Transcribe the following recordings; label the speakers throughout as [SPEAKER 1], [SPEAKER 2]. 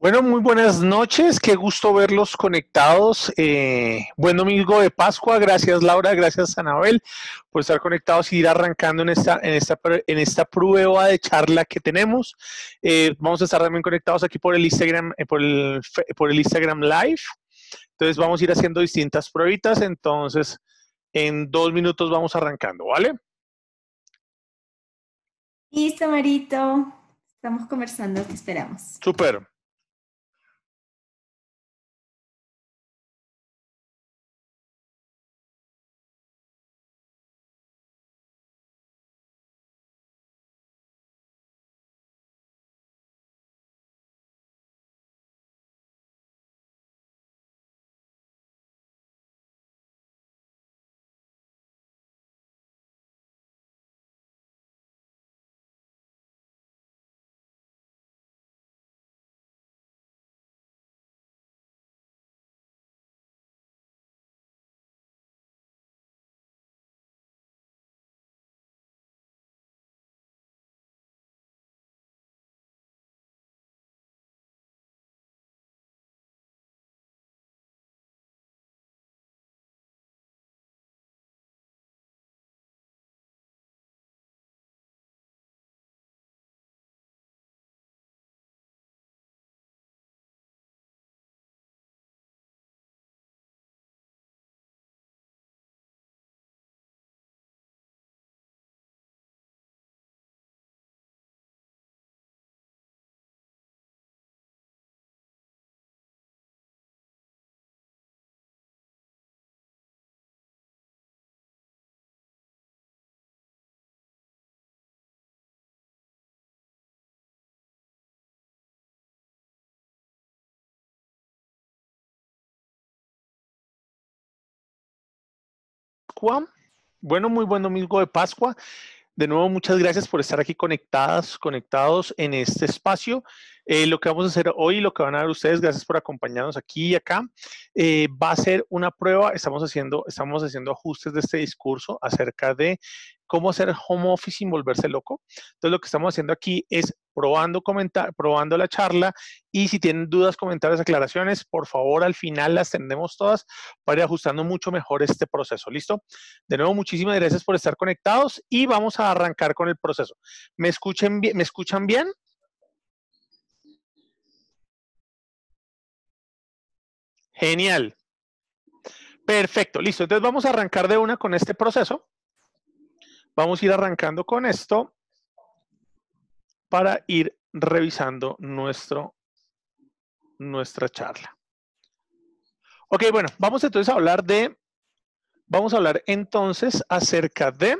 [SPEAKER 1] Bueno, muy buenas noches, qué gusto verlos conectados. Eh, buen domingo de Pascua, gracias Laura, gracias Anabel por estar conectados y ir arrancando en esta, en esta, en esta prueba de charla que tenemos. Eh, vamos a estar también conectados aquí por el Instagram, eh, por, el, por el Instagram Live. Entonces vamos a ir haciendo distintas pruebitas, entonces en dos minutos vamos arrancando, ¿vale?
[SPEAKER 2] Listo, Marito. Estamos conversando, te esperamos.
[SPEAKER 1] Súper. Bueno, muy buen domingo de Pascua. De nuevo, muchas gracias por estar aquí conectadas, conectados en este espacio. Eh, lo que vamos a hacer hoy, lo que van a ver ustedes, gracias por acompañarnos aquí y acá, eh, va a ser una prueba. Estamos haciendo, estamos haciendo ajustes de este discurso acerca de cómo hacer home office sin volverse loco. Entonces, lo que estamos haciendo aquí es probando, comentar, probando la charla y si tienen dudas, comentarios, aclaraciones, por favor, al final las tendremos todas para ir ajustando mucho mejor este proceso. ¿Listo? De nuevo, muchísimas gracias por estar conectados y vamos a arrancar con el proceso. ¿Me, escuchen ¿me escuchan bien? Genial. Perfecto, listo. Entonces vamos a arrancar de una con este proceso. Vamos a ir arrancando con esto para ir revisando nuestro, nuestra charla. Ok, bueno, vamos entonces a hablar de, vamos a hablar entonces acerca de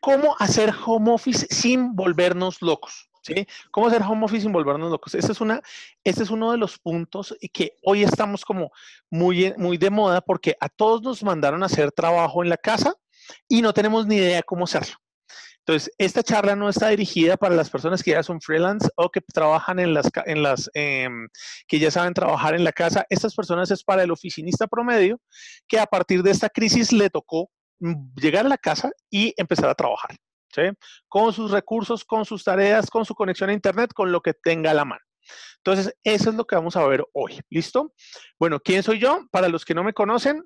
[SPEAKER 1] cómo hacer home office sin volvernos locos. ¿Sí? ¿Cómo hacer home office sin volvernos locos? Este es, una, este es uno de los puntos que hoy estamos como muy, muy de moda porque a todos nos mandaron a hacer trabajo en la casa y no tenemos ni idea cómo hacerlo. Entonces, esta charla no está dirigida para las personas que ya son freelance o que trabajan en las, en las em, que ya saben trabajar en la casa. Estas personas es para el oficinista promedio que a partir de esta crisis le tocó mm, llegar a la casa y empezar a trabajar. ¿sí? Con sus recursos, con sus tareas, con su conexión a Internet, con lo que tenga a la mano. Entonces, eso es lo que vamos a ver hoy. ¿Listo? Bueno, ¿quién soy yo? Para los que no me conocen,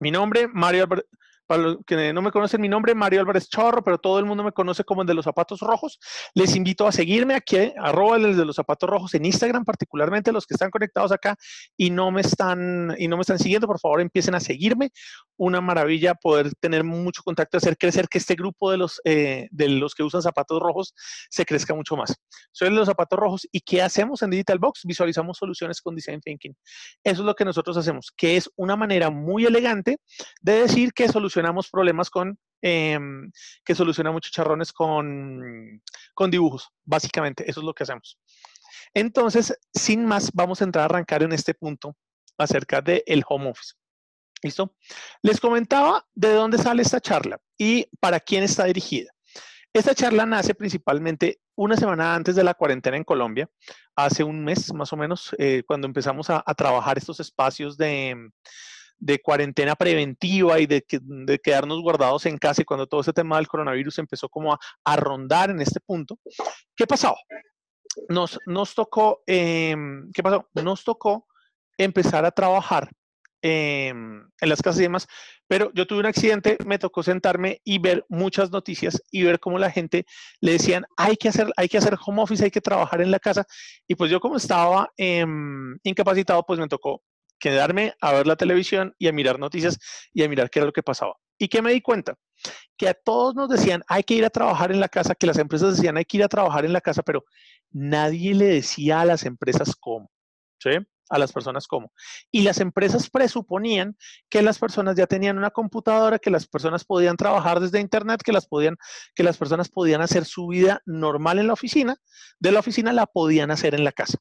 [SPEAKER 1] mi nombre, Mario Albert para los que no me conocen, mi nombre es Mario Álvarez Chorro, pero todo el mundo me conoce como el de los zapatos rojos. Les invito a seguirme aquí, arroba el de los zapatos rojos en Instagram, particularmente los que están conectados acá y no me están, y no me están siguiendo, por favor empiecen a seguirme. Una maravilla poder tener mucho contacto, hacer crecer que este grupo de los, eh, de los que usan zapatos rojos se crezca mucho más. Soy el de los zapatos rojos y ¿qué hacemos en Digital Box? Visualizamos soluciones con Design Thinking. Eso es lo que nosotros hacemos, que es una manera muy elegante de decir que solucionamos solucionamos problemas con, em, que solucionamos chicharrones con, con dibujos, básicamente, eso es lo que hacemos. Entonces, sin más, vamos a entrar a arrancar en este punto acerca del el home office. ¿Listo? Les comentaba de dónde sale esta charla y para quién está dirigida. Esta charla nace principalmente una semana antes de la cuarentena en Colombia, hace un mes más o menos, eh, cuando empezamos a, trabajar estos espacios de, de cuarentena preventiva y de, de, quedarnos guardados en casa y cuando todo ese tema del coronavirus empezó como a, rondar en este punto, ¿qué pasó? nos, nos tocó, em, ¿qué pasó? Nos tocó empezar a trabajar em, en las casas y demás, pero yo tuve un accidente, me tocó sentarme y ver muchas noticias y ver cómo la gente le decían, hay que hacer, hay que hacer home office, hay que trabajar en la casa. Y pues yo como estaba em, incapacitado, pues me tocó quedarme a ver la televisión y a mirar noticias y a mirar qué era lo que pasaba. ¿Y qué me di cuenta? Que a todos nos decían, hay que ir a trabajar en la casa, que las empresas decían, hay que ir a trabajar en la casa, pero nadie le decía a las empresas cómo. ¿Sí? a las personas cómo. Y las empresas presuponían que las personas ya tenían una computadora, que las personas podían trabajar desde internet, que las podían que las personas podían hacer su vida normal en la oficina, de la oficina la podían hacer en la casa.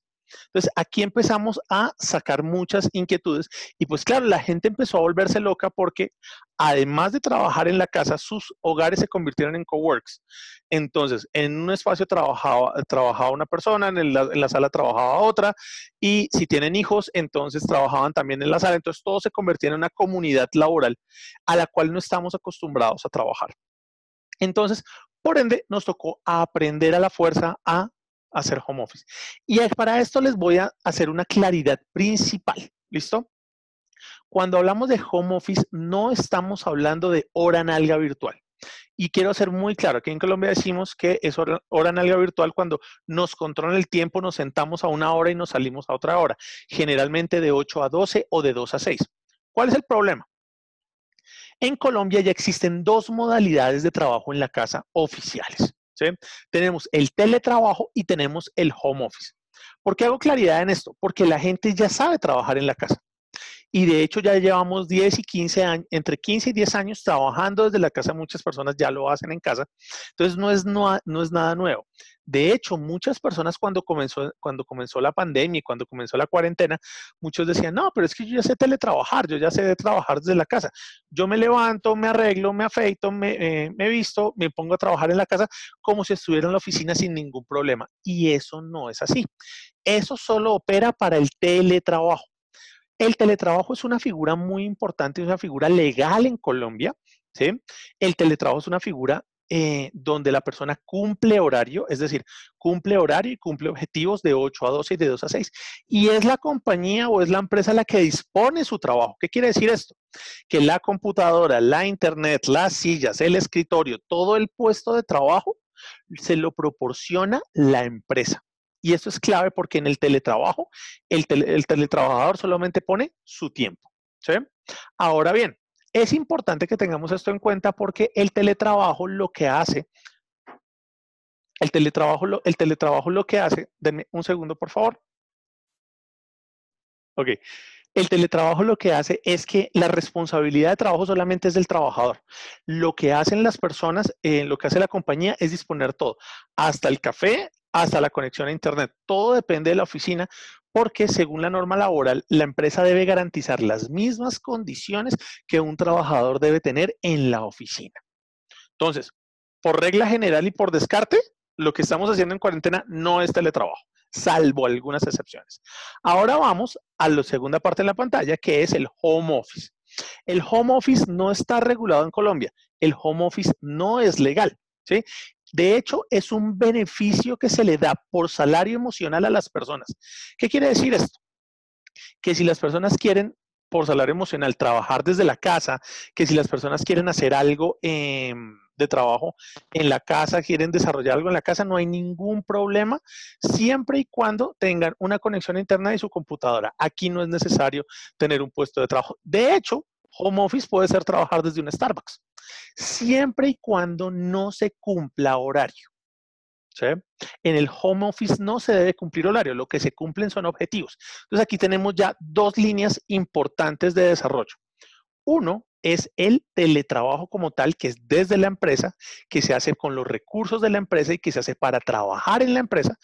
[SPEAKER 1] Entonces, aquí empezamos a sacar muchas inquietudes y pues claro, la gente empezó a volverse loca porque además de trabajar en la casa, sus hogares se convirtieron en coworks. Entonces, en un espacio trabajaba, trabajaba una persona, en la, sala trabajaba otra y si tienen hijos, entonces trabajaban también en la sala. Entonces, todo se convertía en una comunidad laboral a la cual no estamos acostumbrados a trabajar. Entonces, por ende, nos tocó aprender a la fuerza a hacer home office. Y para esto les voy a hacer una claridad principal. ¿Listo? Cuando hablamos de home office, no estamos hablando de hora nalga virtual. Y quiero ser muy claro, aquí en Colombia decimos que es hora, hora virtual cuando nos controlan el tiempo, nos sentamos a una hora y nos salimos a otra hora, generalmente de 8 a 12 o de 2 a 6. ¿Cuál es el problema? En Colombia ya existen dos modalidades de trabajo en la casa oficiales. Tenemos el teletrabajo y tenemos el home office. ¿Por qué hago claridad en esto? Porque la gente ya sabe trabajar en la casa. Y de hecho ya llevamos 10 y 15 años, entre 15 y 10 años trabajando desde la casa. Muchas personas ya lo hacen en casa. Entonces no es, no, es nada nuevo. De hecho, muchas personas cuando comenzó, cuando comenzó la pandemia y cuando comenzó la cuarentena, muchos decían, no, pero es que yo ya sé teletrabajar, yo ya sé trabajar desde la casa. Yo me levanto, me arreglo, me afeito, me, eh, me visto, me pongo a trabajar en la casa como si estuviera en la oficina sin ningún problema. Y eso no es así. Eso solo opera para el teletrabajo. El teletrabajo es una figura muy importante, es una figura legal en Colombia. ¿sí? El teletrabajo es una figura eh, donde la persona cumple horario, es decir, cumple horario y cumple objetivos de 8 a 12 y de 2 a 6. Y es la compañía o es la empresa la que dispone su trabajo. ¿Qué quiere decir esto? Que la computadora, la internet, las sillas, el escritorio, todo el puesto de trabajo se lo proporciona la empresa. Y esto es clave porque en el teletrabajo, el, el teletrabajador solamente pone su tiempo. ¿sí? Ahora bien, es importante que tengamos esto en cuenta porque el teletrabajo lo que hace, el teletrabajo, lo, el teletrabajo lo que hace, denme un segundo por favor. Ok, el teletrabajo lo que hace es que la responsabilidad de trabajo solamente es del trabajador. Lo que hacen las personas, eh, lo que hace la compañía es disponer todo, hasta el café, hasta la conexión a Internet. Todo depende de la oficina porque según la norma laboral, la empresa debe garantizar las mismas condiciones que un trabajador debe tener en la oficina. Entonces, por regla general y por descarte, lo que estamos haciendo en cuarentena no es teletrabajo, salvo algunas excepciones. Ahora vamos a la segunda parte de la pantalla, que es el home office. El home office no está regulado en Colombia. El home office no es legal. ¿sí? De hecho, es un beneficio que se le da por salario emocional a las personas. ¿Qué quiere decir esto? Que si las personas quieren por salario emocional trabajar desde la casa, que si las personas quieren hacer algo em, de trabajo en la casa, quieren desarrollar algo en la casa, no hay ningún problema, siempre y cuando tengan una conexión a internet y su computadora. Aquí no es necesario tener un puesto de trabajo. De hecho, home office puede ser trabajar desde un Starbucks siempre y cuando no se cumpla horario. En el home office no se debe cumplir horario, lo que se cumplen son objetivos. Entonces aquí tenemos ya dos líneas importantes de desarrollo. Uno es el teletrabajo como tal, que es desde la empresa, que se hace con los recursos de la empresa y que se hace para trabajar en la empresa.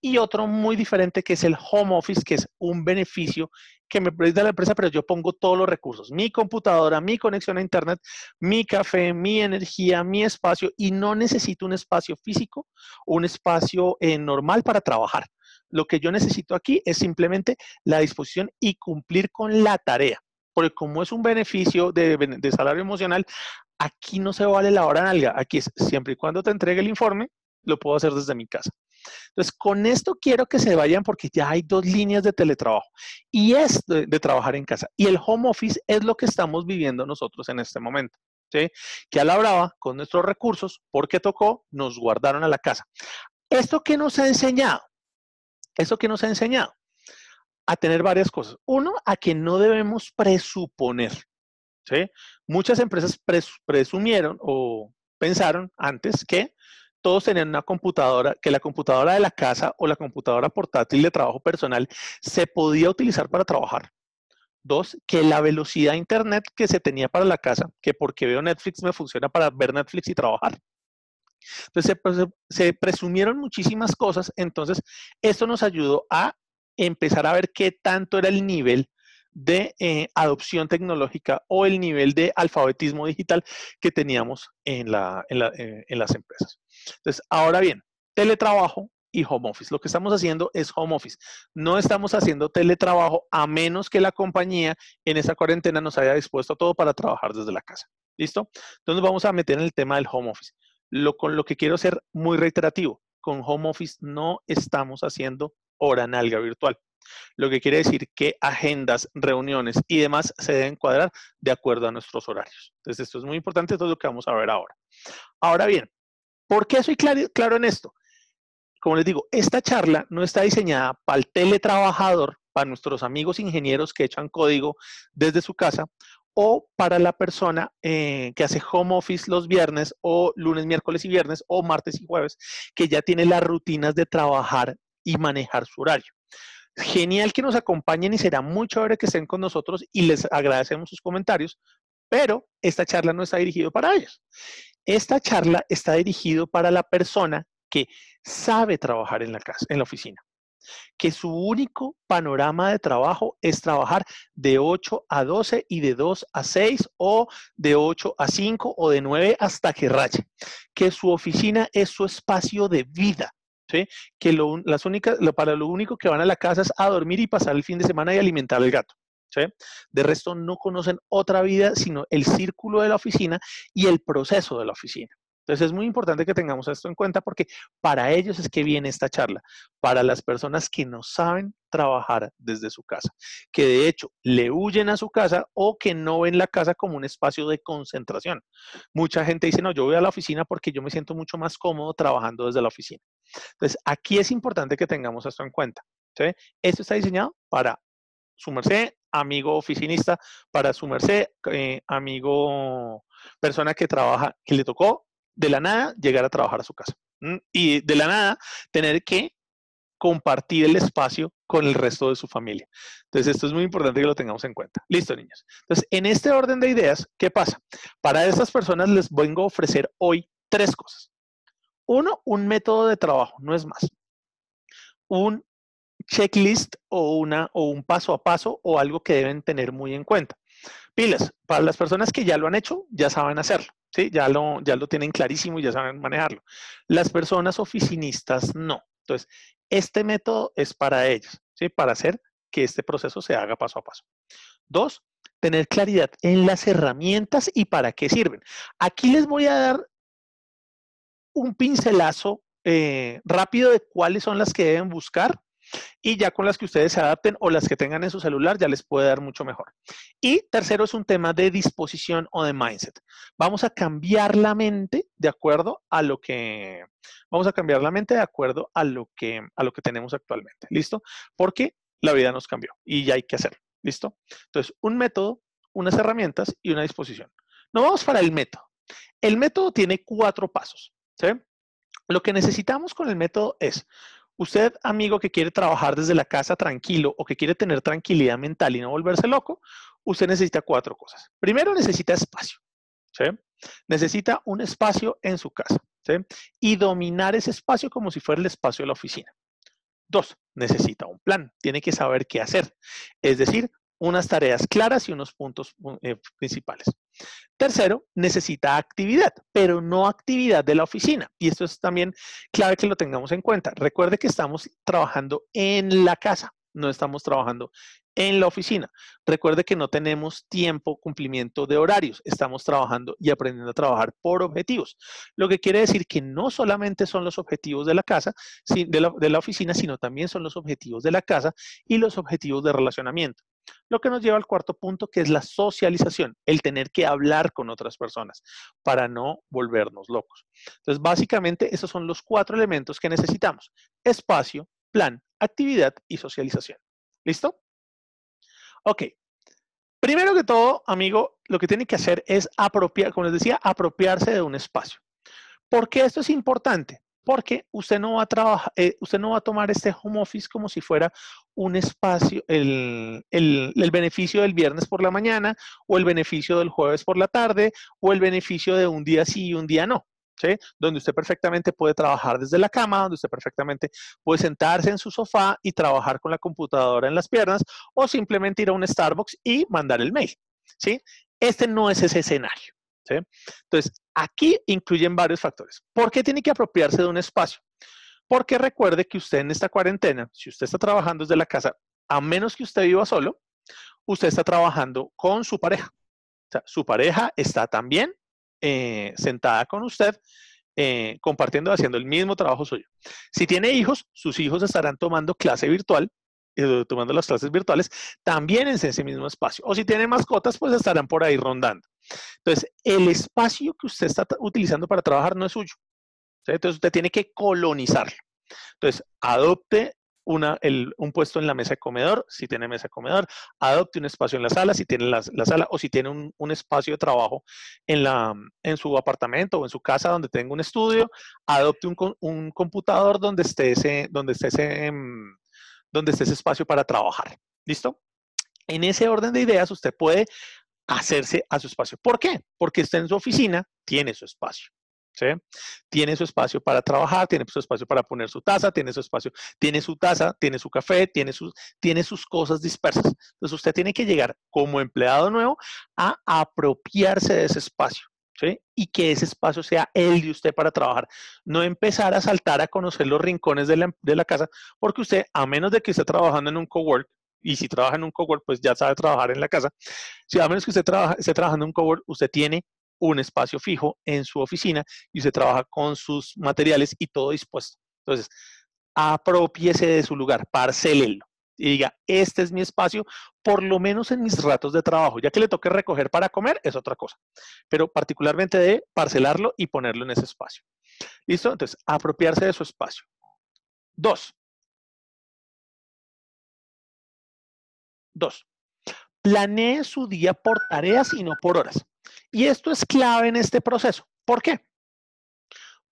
[SPEAKER 1] Y otro muy diferente que es el home office, que es un beneficio que me brinda la empresa, pero yo pongo todos los recursos, mi computadora, mi conexión a internet, mi café, mi energía, mi espacio, y no necesito un espacio físico, un espacio eh, normal para trabajar. Lo que yo necesito aquí es simplemente la disposición y cumplir con la tarea porque como es un beneficio de, salario emocional, aquí no se vale la hora nalga, aquí es siempre y cuando te entregue el informe, lo puedo hacer desde mi casa. Entonces, con esto quiero que se vayan porque ya hay dos líneas de teletrabajo y es de, trabajar en casa. Y el home office es lo que estamos viviendo nosotros en este momento. ¿sí? Que a la brava, con nuestros recursos, porque tocó, nos guardaron a la casa. ¿Esto qué nos ha enseñado? ¿Esto qué nos ha enseñado? A tener varias cosas. Uno, a que no debemos presuponer. ¿sí? Muchas empresas presumieron o pensaron antes que todos tenían una computadora, que la computadora de la casa o la computadora portátil de trabajo personal se podía utilizar para trabajar. Dos, que la velocidad de internet que se tenía para la casa, que porque veo Netflix me funciona para ver Netflix y trabajar. Entonces se, presumieron muchísimas cosas, entonces esto nos ayudó a empezar a ver qué tanto era el nivel de eh, adopción tecnológica o el nivel de alfabetismo digital que teníamos en, eh, en, las empresas. Entonces, ahora bien, teletrabajo y home office. Lo que estamos haciendo es home office. No estamos haciendo teletrabajo a menos que la compañía en esa cuarentena nos haya dispuesto todo para trabajar desde la casa. ¿Listo? Entonces vamos a meter en el tema del home office. Lo, con lo que quiero ser muy reiterativo, con home office no estamos haciendo hora nalga virtual lo que quiere decir que agendas, reuniones y demás se deben cuadrar de acuerdo a nuestros horarios. Entonces, esto es muy importante, todo lo que vamos a ver ahora. Ahora bien, ¿por qué soy claro, claro en esto? Como les digo, esta charla no está diseñada para el teletrabajador, para nuestros amigos ingenieros que echan código desde su casa, o para la persona eh, que hace home office los viernes o lunes, miércoles y viernes o martes y jueves, que ya tiene las rutinas de trabajar y manejar su horario. Genial que nos acompañen y será muy chévere que estén con nosotros y les agradecemos sus comentarios, pero esta charla no está dirigida para ellos. Esta charla está dirigida para la persona que sabe trabajar en la casa, en la oficina, que su único panorama de trabajo es trabajar de 8 a 12 y de 2 a 6 o de 8 a 5 o de 9 hasta que raye, que su oficina es su espacio de vida, que lo, las únicas, para lo único que van a la casa es a dormir y pasar el fin de semana y alimentar al gato. De resto no conocen otra vida sino el círculo de la oficina y el proceso de la oficina. Entonces es muy importante que tengamos esto en cuenta porque para ellos es que viene esta charla, para las personas que no saben trabajar desde su casa, que de hecho le huyen a su casa o que no ven la casa como un espacio de concentración. Mucha gente dice, no, yo voy a la oficina porque yo me siento mucho más cómodo trabajando desde la oficina. Entonces, aquí es importante que tengamos esto en cuenta. Esto está diseñado para su merced, amigo oficinista, para su merced, eh, amigo, persona que trabaja, que le tocó de la nada llegar a trabajar a su casa. Y de la nada tener que compartir el espacio con el resto de su familia. Entonces, esto es muy importante que lo tengamos en cuenta. Listo, niños. Entonces, en este orden de ideas, ¿qué pasa? Para estas personas les vengo a ofrecer hoy tres cosas. Uno, un método de trabajo, no es más. Un checklist o, una, o un paso a paso o algo que deben tener muy en cuenta. Pilas, para las personas que ya lo han hecho, ya saben hacerlo, ¿sí? ya, lo, ya lo tienen clarísimo y ya saben manejarlo. Las personas oficinistas no. Entonces, este método es para ellos, ¿sí? para hacer que este proceso se haga paso a paso. Dos, tener claridad en las herramientas y para qué sirven. Aquí les voy a dar un pincelazo eh, rápido de cuáles son las que deben buscar y ya con las que ustedes se adapten o las que tengan en su celular ya les puede dar mucho mejor. Y tercero es un tema de disposición o de mindset. Vamos a cambiar la mente de acuerdo a lo que vamos a cambiar la mente de acuerdo a lo que a lo que tenemos actualmente. ¿Listo? Porque la vida nos cambió y ya hay que hacerlo. ¿Listo? Entonces, un método, unas herramientas y una disposición. No vamos para el método. El método tiene cuatro pasos. Lo que necesitamos con el método es, usted, amigo que quiere trabajar desde la casa tranquilo o que quiere tener tranquilidad mental y no volverse loco, usted necesita cuatro cosas. Primero, necesita espacio. Necesita un espacio en su casa. Y dominar ese espacio como si fuera el espacio de la oficina. Dos, necesita un plan. Tiene que saber qué hacer. Es decir, unas tareas claras y unos puntos eh, principales. Tercero, necesita actividad, pero no actividad de la oficina. Y esto es también clave que lo tengamos en cuenta. Recuerde que estamos trabajando en la casa, no estamos trabajando en la oficina. Recuerde que no tenemos tiempo, cumplimiento de horarios, estamos trabajando y aprendiendo a trabajar por objetivos. Lo que quiere decir que no solamente son los objetivos de la casa, de la, de la oficina, sino también son los objetivos de la casa y los objetivos de relacionamiento. Lo que nos lleva al cuarto punto, que es la socialización, el tener que hablar con otras personas para no volvernos locos. Entonces, básicamente, esos son los cuatro elementos que necesitamos. Espacio, plan, actividad y socialización. ¿Listo? Ok. Primero que todo, amigo, lo que tiene que hacer es apropiar, como les decía, apropiarse de un espacio. ¿Por qué esto es importante? Porque usted no va a trabajar, eh, usted no va a tomar este home office como si fuera un espacio, el, beneficio del viernes por la mañana o el beneficio del jueves por la tarde o el beneficio de un día sí y un día no. ¿Sí? Donde usted perfectamente puede trabajar desde la cama, donde usted perfectamente puede sentarse en su sofá y trabajar con la computadora en las piernas o simplemente ir a un Starbucks y mandar el mail. ¿sí? Este no es ese escenario. Entonces, aquí incluyen varios factores. ¿Por qué tiene que apropiarse de un espacio? Porque recuerde que usted en esta cuarentena, si usted está trabajando desde la casa, a menos que usted viva solo, usted está trabajando con su pareja. O sea, su pareja está también eh, sentada con usted, eh, compartiendo, haciendo el mismo trabajo suyo. Si tiene hijos, sus hijos estarán tomando clase virtual eh, tomando las clases virtuales, también en ese mismo espacio. O si tiene mascotas, pues estarán por ahí rondando. Entonces, el espacio que usted está utilizando para trabajar no es suyo. Entonces, usted tiene que colonizarlo. Entonces, adopte un puesto en la mesa de comedor, si tiene mesa de comedor, adopte un espacio en la sala, si tiene la, sala, o si tiene un, espacio de trabajo en, su apartamento o en su casa donde tenga un estudio, adopte un, computador donde esté donde esté em, donde esté ese espacio para trabajar. ¿Listo? En ese orden de ideas, usted puede hacerse a su espacio. ¿Por qué? Porque está en su oficina, tiene su espacio. ¿sí? Tiene su espacio para trabajar, tiene su espacio para poner su taza, tiene su espacio, tiene su taza, tiene su café, tiene sus, tiene sus cosas dispersas. Entonces usted tiene que llegar como empleado nuevo a apropiarse de ese espacio. Y que ese espacio sea el de usted para trabajar. No empezar a saltar a conocer los rincones de la, casa, porque usted, a menos de que esté trabajando en un cowork, y si trabaja en un cowork, pues ya sabe trabajar en la casa. Si a menos que usted esté trabajando en un cowork, usted tiene un espacio fijo en su oficina y usted trabaja con sus materiales y todo dispuesto. Entonces, apropiese de su lugar, parcélelo y diga, este es mi espacio, por lo menos en mis ratos de trabajo. Ya que le toque recoger para comer, es otra cosa. Pero particularmente de parcelarlo y ponerlo en ese espacio. ¿Listo? Entonces, apropiarse de su espacio. Dos. Dos. Planee su día por tareas y no por horas. Y esto es clave en este proceso. ¿Por qué?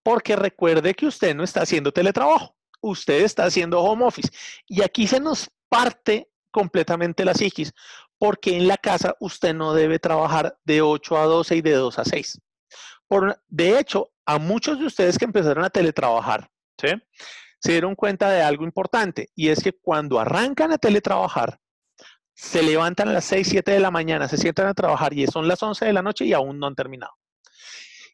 [SPEAKER 1] Porque recuerde que usted no está haciendo teletrabajo usted está haciendo home office. Y aquí se nos parte completamente la psiquis, porque en la casa usted no debe trabajar de 8 a 12 y de 2 a 6. Por, de hecho, a muchos de ustedes que empezaron a teletrabajar, se dieron cuenta de algo importante, y es que cuando arrancan a teletrabajar, se levantan a las 6, 7 de la mañana, se sientan a trabajar y son las 11 de la noche y aún no han terminado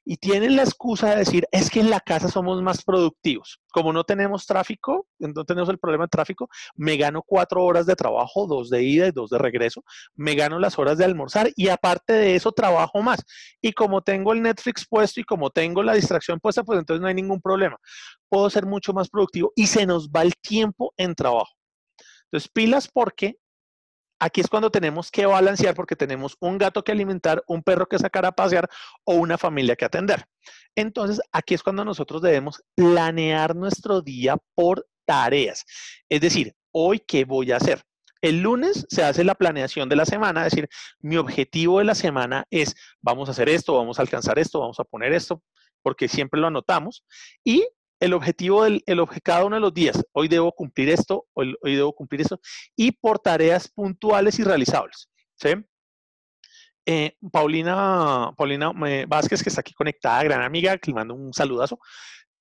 [SPEAKER 1] y tienen la excusa de decir, es que en la casa somos más productivos. Como no tenemos tráfico, no tenemos el problema de tráfico, me gano cuatro horas de trabajo, dos de ida y dos de regreso, me gano las horas de almorzar y aparte de eso trabajo más. Y como tengo el Netflix puesto y como tengo la distracción puesta, pues entonces no hay ningún problema. Puedo ser mucho más productivo y se nos va el tiempo en trabajo. Entonces, pilas porque Aquí es cuando tenemos que balancear porque tenemos un gato que alimentar, un perro que sacar a pasear o una familia que atender. Entonces, aquí es cuando nosotros debemos planear nuestro día por tareas. Es decir, hoy, ¿qué voy a hacer? El lunes se hace la planeación de la semana, es decir, mi objetivo de la semana es, vamos a hacer esto, vamos a alcanzar esto, vamos a poner esto, porque siempre lo anotamos. Y el objetivo del el, cada uno de los días. Hoy debo cumplir esto, hoy, debo cumplir esto, y por tareas puntuales y realizables. ¿sí? Eh, Paulina, Paulina eh, Vázquez, que está aquí conectada, gran amiga, que le mando un saludazo,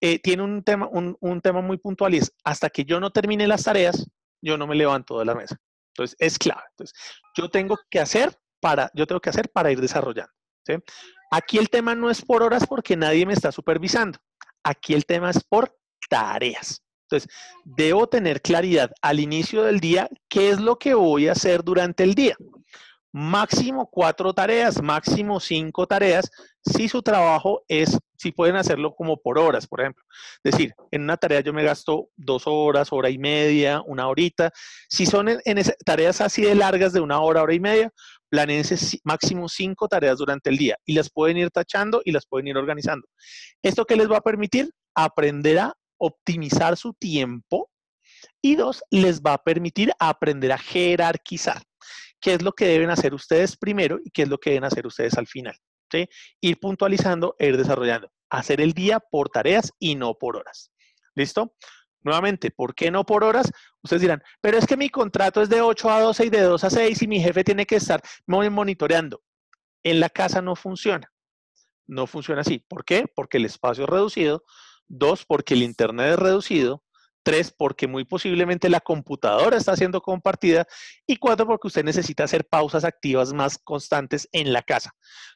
[SPEAKER 1] eh, tiene un tema, un, un, tema muy puntual y es, hasta que yo no termine las tareas, yo no me levanto de la mesa. Entonces, es clave. Entonces, yo tengo que hacer para, yo tengo que hacer para ir desarrollando. ¿sí? Aquí el tema no es por horas porque nadie me está supervisando. Aquí el tema es por tareas. Entonces, debo tener claridad al inicio del día qué es lo que voy a hacer durante el día. Máximo cuatro tareas, máximo cinco tareas, si su trabajo es, si pueden hacerlo como por horas, por ejemplo. Es decir, en una tarea yo me gasto dos horas, hora y media, una horita. Si son en, tareas así de largas de una hora, hora y media, planeense máximo cinco tareas durante el día y las pueden ir tachando y las pueden ir organizando. ¿Esto qué les va a permitir? Aprender a optimizar su tiempo y dos, les va a permitir aprender a jerarquizar. ¿Qué es lo que deben hacer ustedes primero y qué es lo que deben hacer ustedes al final? Ir puntualizando ir desarrollando. Hacer el día por tareas y no por horas. ¿Listo? Nuevamente, ¿por qué no por horas? Ustedes dirán, pero es que mi contrato es de 8 a 12 y de 2 a 6 y mi jefe tiene que estar monitoreando. En la casa no funciona. No funciona así. ¿Por qué? Porque el espacio es reducido, Dos, porque el Internet es reducido. Tres, porque muy posiblemente la computadora está siendo compartida. Y cuatro, porque usted necesita hacer pausas activas más constantes en la casa.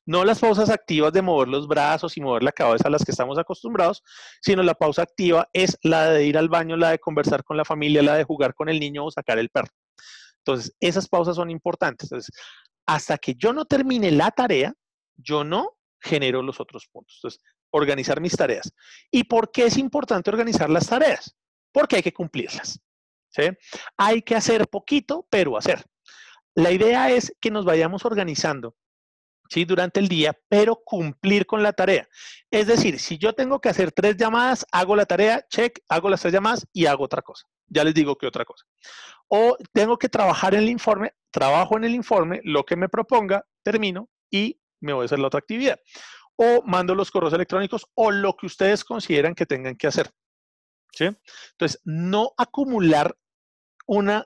[SPEAKER 1] No las pausas activas de mover los brazos y mover la cabeza a las que estamos acostumbrados, sino la pausa activa es la de ir al baño, la de conversar con la familia, la de jugar con el niño o sacar el perro. Entonces, esas pausas son importantes. Entonces, hasta que yo no termine la tarea, yo no genero los otros puntos. Entonces, organizar mis tareas. ¿Y por qué es importante organizar las tareas? Porque hay que cumplirlas. Hay que hacer poquito, pero hacer. La idea es que nos vayamos organizando ¿sí? durante el día, pero cumplir con la tarea. Es decir, si yo tengo que hacer tres llamadas, hago la tarea, check, hago las tres llamadas y hago otra cosa. Ya les digo que otra cosa. O tengo que trabajar en el informe, trabajo en el informe, lo que me proponga, termino y me voy a hacer la otra actividad o mando los correos electrónicos o lo que ustedes consideran que tengan que hacer. Entonces, no acumular una,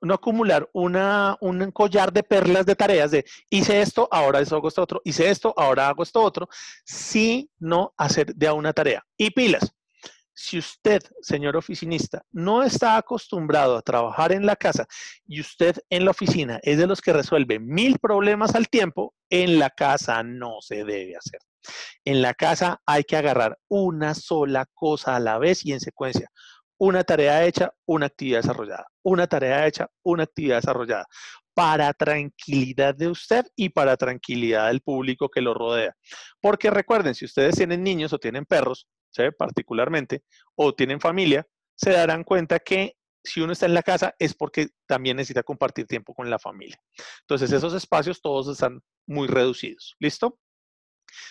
[SPEAKER 1] no acumular una, un collar de perlas de tareas de hice esto, ahora hago esto otro, hice esto, ahora hago esto otro, sino hacer de a una tarea. Y pilas, si usted, señor oficinista, no está acostumbrado a trabajar en la casa y usted en la oficina es de los que resuelve mil problemas al tiempo, en la casa no se debe hacer. En la casa hay que agarrar una sola cosa a la vez y en secuencia. Una tarea hecha, una actividad desarrollada. Una tarea hecha, una actividad desarrollada. Para tranquilidad de usted y para tranquilidad del público que lo rodea. Porque recuerden, si ustedes tienen niños o tienen perros, particularmente, o tienen familia, se darán cuenta que si uno está en la casa es porque también necesita compartir tiempo con la familia. Entonces, esos espacios todos están muy reducidos. ¿Listo?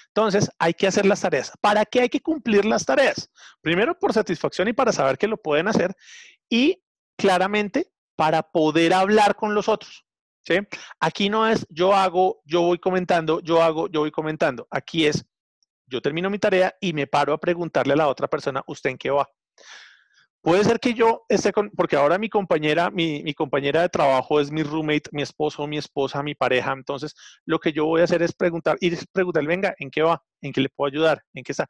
[SPEAKER 1] Entonces, hay que hacer las tareas. ¿Para qué hay que cumplir las tareas? Primero, por satisfacción y para saber que lo pueden hacer. Y claramente, para poder hablar con los otros. ¿sí? Aquí no es yo hago, yo voy comentando, yo hago, yo voy comentando. Aquí es yo termino mi tarea y me paro a preguntarle a la otra persona, ¿usted en qué va? Puede ser que yo esté con, porque ahora mi compañera, mi, compañera de trabajo es mi roommate, mi esposo, mi esposa, mi pareja. Entonces, lo que yo voy a hacer es preguntar, y preguntarle, venga, ¿en qué va? ¿En qué le puedo ayudar? ¿En qué está?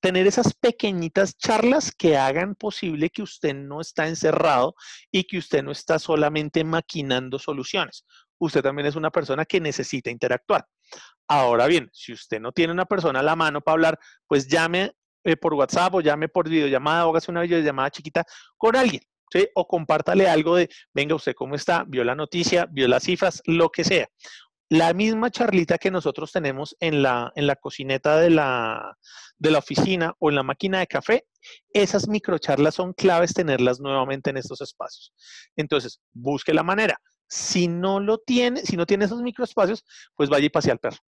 [SPEAKER 1] Tener esas pequeñitas charlas que hagan posible que usted no está encerrado y que usted no está solamente maquinando soluciones. Usted también es una persona que necesita interactuar. Ahora bien, si usted no tiene una persona a la mano para hablar, pues llame eh, por WhatsApp o llame por videollamada o hágase una videollamada chiquita con alguien. O compártale algo de, venga, usted cómo está, vio la noticia, vio las cifras, lo que sea. La misma charlita que nosotros tenemos en la, en la cocineta de la, de la oficina o en la máquina de café, esas microcharlas son claves tenerlas nuevamente en estos espacios. Entonces, busque la manera. Si no lo tiene, si no tiene esos microespacios, pues vaya y pase al perro.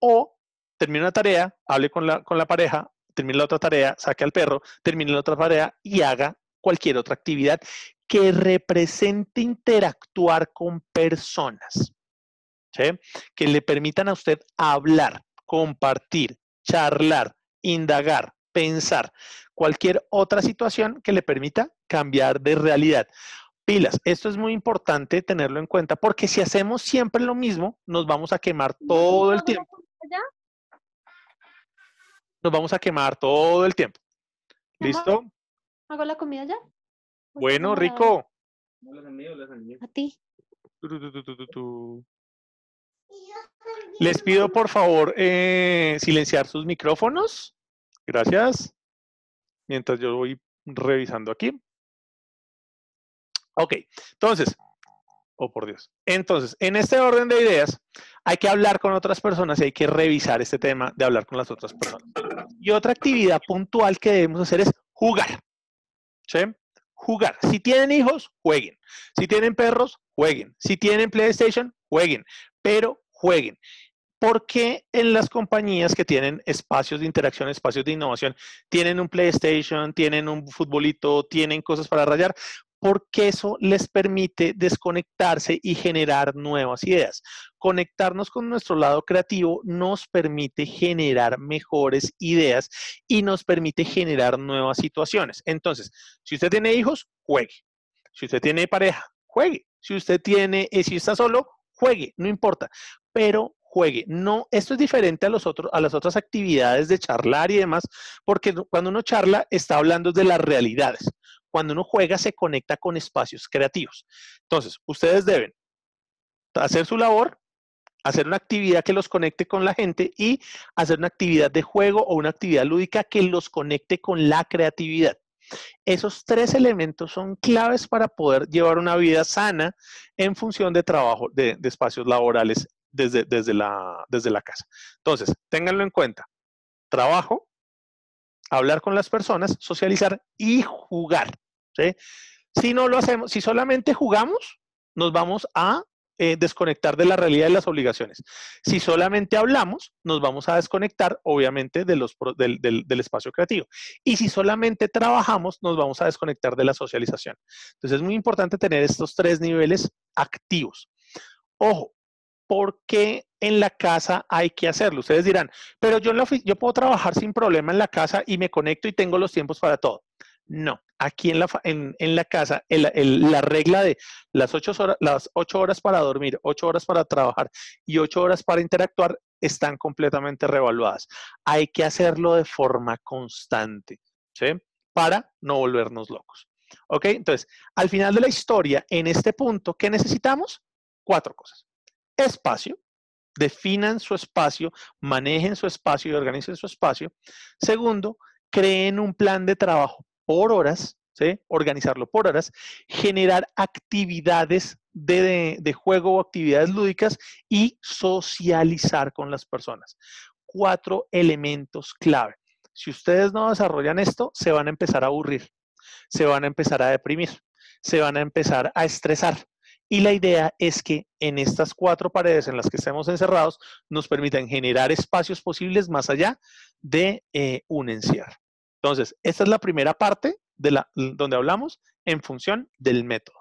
[SPEAKER 1] O termine una tarea, hable con la, con la pareja, termine la otra tarea, saque al perro, termine la otra tarea y haga cualquier otra actividad que represente interactuar con personas, que le permitan a usted hablar, compartir, charlar, indagar, pensar, cualquier otra situación que le permita cambiar de realidad pilas. Esto es muy importante tenerlo en cuenta porque si hacemos siempre lo mismo, nos vamos a quemar todo el tiempo. Nos vamos a quemar todo el tiempo. ¿Listo?
[SPEAKER 2] ¿Hago la comida ya?
[SPEAKER 1] Bueno, rico.
[SPEAKER 2] A ti.
[SPEAKER 1] Les pido por favor eh, silenciar sus micrófonos. Gracias. Mientras yo voy revisando aquí. Ok, entonces, oh por Dios. Entonces, en este orden de ideas, hay que hablar con otras personas y hay que revisar este tema de hablar con las otras personas. Y otra actividad puntual que debemos hacer es jugar. ¿Sí? Jugar. Si tienen hijos, jueguen. Si tienen perros, jueguen. Si tienen PlayStation, jueguen. Pero jueguen. ¿Por qué en las compañías que tienen espacios de interacción, espacios de innovación, tienen un PlayStation, tienen un futbolito, tienen cosas para rayar? Porque eso les permite desconectarse y generar nuevas ideas. Conectarnos con nuestro lado creativo nos permite generar mejores ideas y nos permite generar nuevas situaciones. Entonces, si usted tiene hijos, juegue. Si usted tiene pareja, juegue. Si usted tiene, eh, si está solo, juegue, no importa, pero juegue. No, esto es diferente a, los otros, a las otras actividades de charlar y demás, porque cuando uno charla está hablando de las realidades. Cuando uno juega se conecta con espacios creativos. Entonces, ustedes deben hacer su labor, hacer una actividad que los conecte con la gente y hacer una actividad de juego o una actividad lúdica que los conecte con la creatividad. Esos tres elementos son claves para poder llevar una vida sana en función de trabajo, de, espacios laborales desde, desde, la, desde la casa. Entonces, ténganlo en cuenta. Trabajo, hablar con las personas, socializar y jugar. Si no lo hacemos, si solamente jugamos, nos vamos a eh, desconectar de la realidad de las obligaciones. Si solamente hablamos, nos vamos a desconectar, obviamente, del, espacio creativo. Y si solamente trabajamos, nos vamos a desconectar de la socialización. Entonces es muy importante tener estos tres niveles activos. Ojo, ¿por qué en la casa hay que hacerlo? Ustedes dirán, pero yo, yo puedo trabajar sin problema en la casa y me conecto y tengo los tiempos para todo. No, aquí en la, en, la casa, la regla de las ocho, horas, las ocho horas para dormir, ocho horas para trabajar y ocho horas para interactuar están completamente revaluadas. Hay que hacerlo de forma constante. Para no volvernos locos. ¿Ok? Entonces, al final de la historia, en este punto, ¿qué necesitamos? Cuatro cosas espacio, definan su espacio, manejen su espacio y organicen su espacio. Segundo, creen un plan de trabajo por horas, ¿sí? organizarlo por horas, generar actividades de, juego o actividades lúdicas y socializar con las personas. Cuatro elementos clave. Si ustedes no desarrollan esto, se van a empezar a aburrir, se van a empezar a deprimir, se van a empezar a estresar, y la idea es que en estas cuatro paredes en las que estemos encerrados nos permitan generar espacios posibles más allá de eh, un encierro. Entonces, esta es la primera parte de la, donde hablamos en función del método.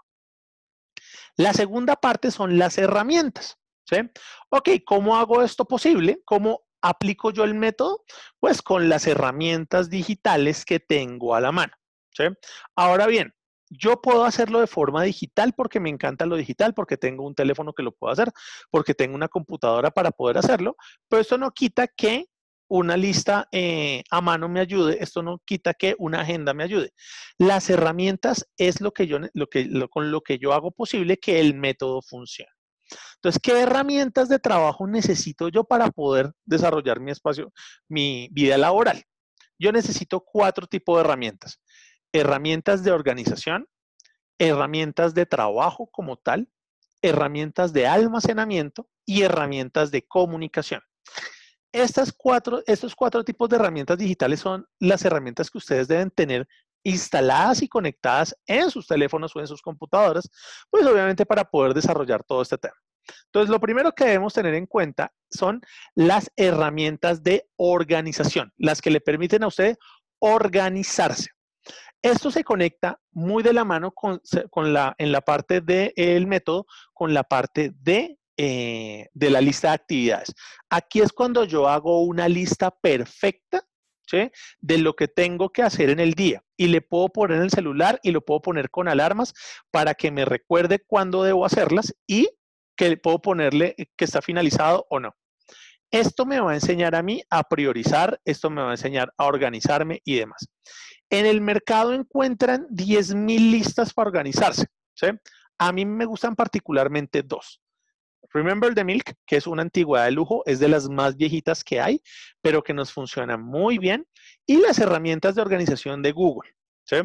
[SPEAKER 1] La segunda parte son las herramientas. ¿sí? Ok, ¿cómo hago esto posible? ¿Cómo aplico yo el método? Pues con las herramientas digitales que tengo a la mano. Ahora bien, yo puedo hacerlo de forma digital porque me encanta lo digital, porque tengo un teléfono que lo puedo hacer, porque tengo una computadora para poder hacerlo, pero esto no quita que una lista eh, a mano me ayude, esto no quita que una agenda me ayude. Las herramientas es lo que yo, lo que, con lo que yo hago posible que el método funcione. Entonces, ¿qué herramientas de trabajo necesito yo para poder desarrollar mi espacio, mi vida laboral? Yo necesito cuatro tipos de herramientas herramientas de organización, herramientas de trabajo como tal, herramientas de almacenamiento y herramientas de comunicación. Estas cuatro, estos cuatro tipos de herramientas digitales son las herramientas que ustedes deben tener instaladas y conectadas en sus teléfonos o en sus computadoras, pues obviamente para poder desarrollar todo este tema. Entonces, lo primero que debemos tener en cuenta son las herramientas de organización, las que le permiten a usted organizarse. Esto se conecta muy de la mano con, la, en la parte del método, con la parte de, eh, de la lista de actividades. Aquí es cuando yo hago una lista perfecta de lo que tengo que hacer en el día. Y le puedo poner en el celular y lo puedo poner con alarmas para que me recuerde cuándo debo hacerlas y que puedo ponerle que está finalizado o no. Esto me va a enseñar a mí a priorizar, esto me va a enseñar a organizarme y demás. En el mercado encuentran 10.000 listas para organizarse. A mí me gustan particularmente dos. Remember the Milk, que es una antigüedad de lujo, es de las más viejitas que hay, pero que nos funciona muy bien. Y las herramientas de organización de Google. ¿sí?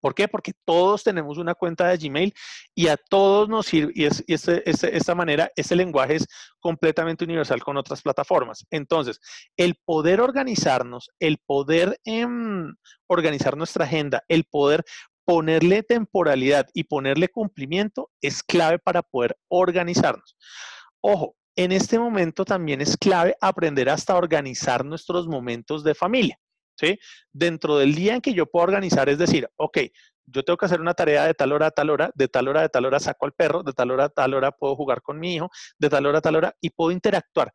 [SPEAKER 1] ¿Por qué? Porque todos tenemos una cuenta de Gmail y a todos nos sirve, y, es, esta manera, este lenguaje es completamente universal con otras plataformas. Entonces, el poder organizarnos, el poder em, organizar nuestra agenda, el poder ponerle temporalidad y ponerle cumplimiento es clave para poder organizarnos. Ojo, en este momento también es clave aprender hasta organizar nuestros momentos de familia. ¿sí? Dentro del día en que yo puedo organizar, es decir, ok, yo tengo que hacer una tarea de tal hora a tal hora, de tal hora a tal hora saco al perro, de tal hora a tal hora puedo jugar con mi hijo, de tal hora a tal hora y puedo interactuar.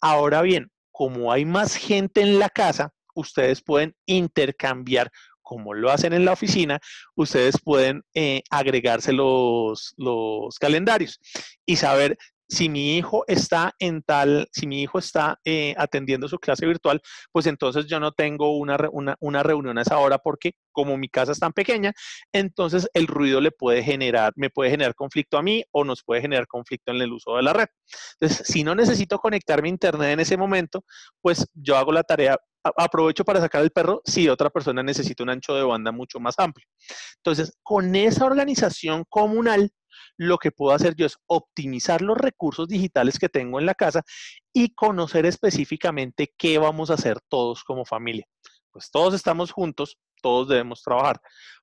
[SPEAKER 1] Ahora bien, como hay más gente en la casa, ustedes pueden intercambiar como lo hacen en la oficina, ustedes pueden eh, agregarse los, los calendarios y saber si mi hijo está en tal, si mi hijo está eh, atendiendo su clase virtual, pues entonces yo no tengo una, una, reunión a esa hora porque como mi casa es tan pequeña, entonces el ruido le puede generar, me puede generar conflicto a mí o nos puede generar conflicto en el uso de la red. Entonces, si no necesito conectarme a internet en ese momento, pues yo hago la tarea aprovecho para sacar el perro si otra persona necesita un ancho de banda mucho más amplio. Entonces, con esa organización comunal, lo que puedo hacer yo es optimizar los recursos digitales que tengo en la casa y conocer específicamente qué vamos a hacer todos como familia. Pues todos estamos juntos, todos debemos trabajar.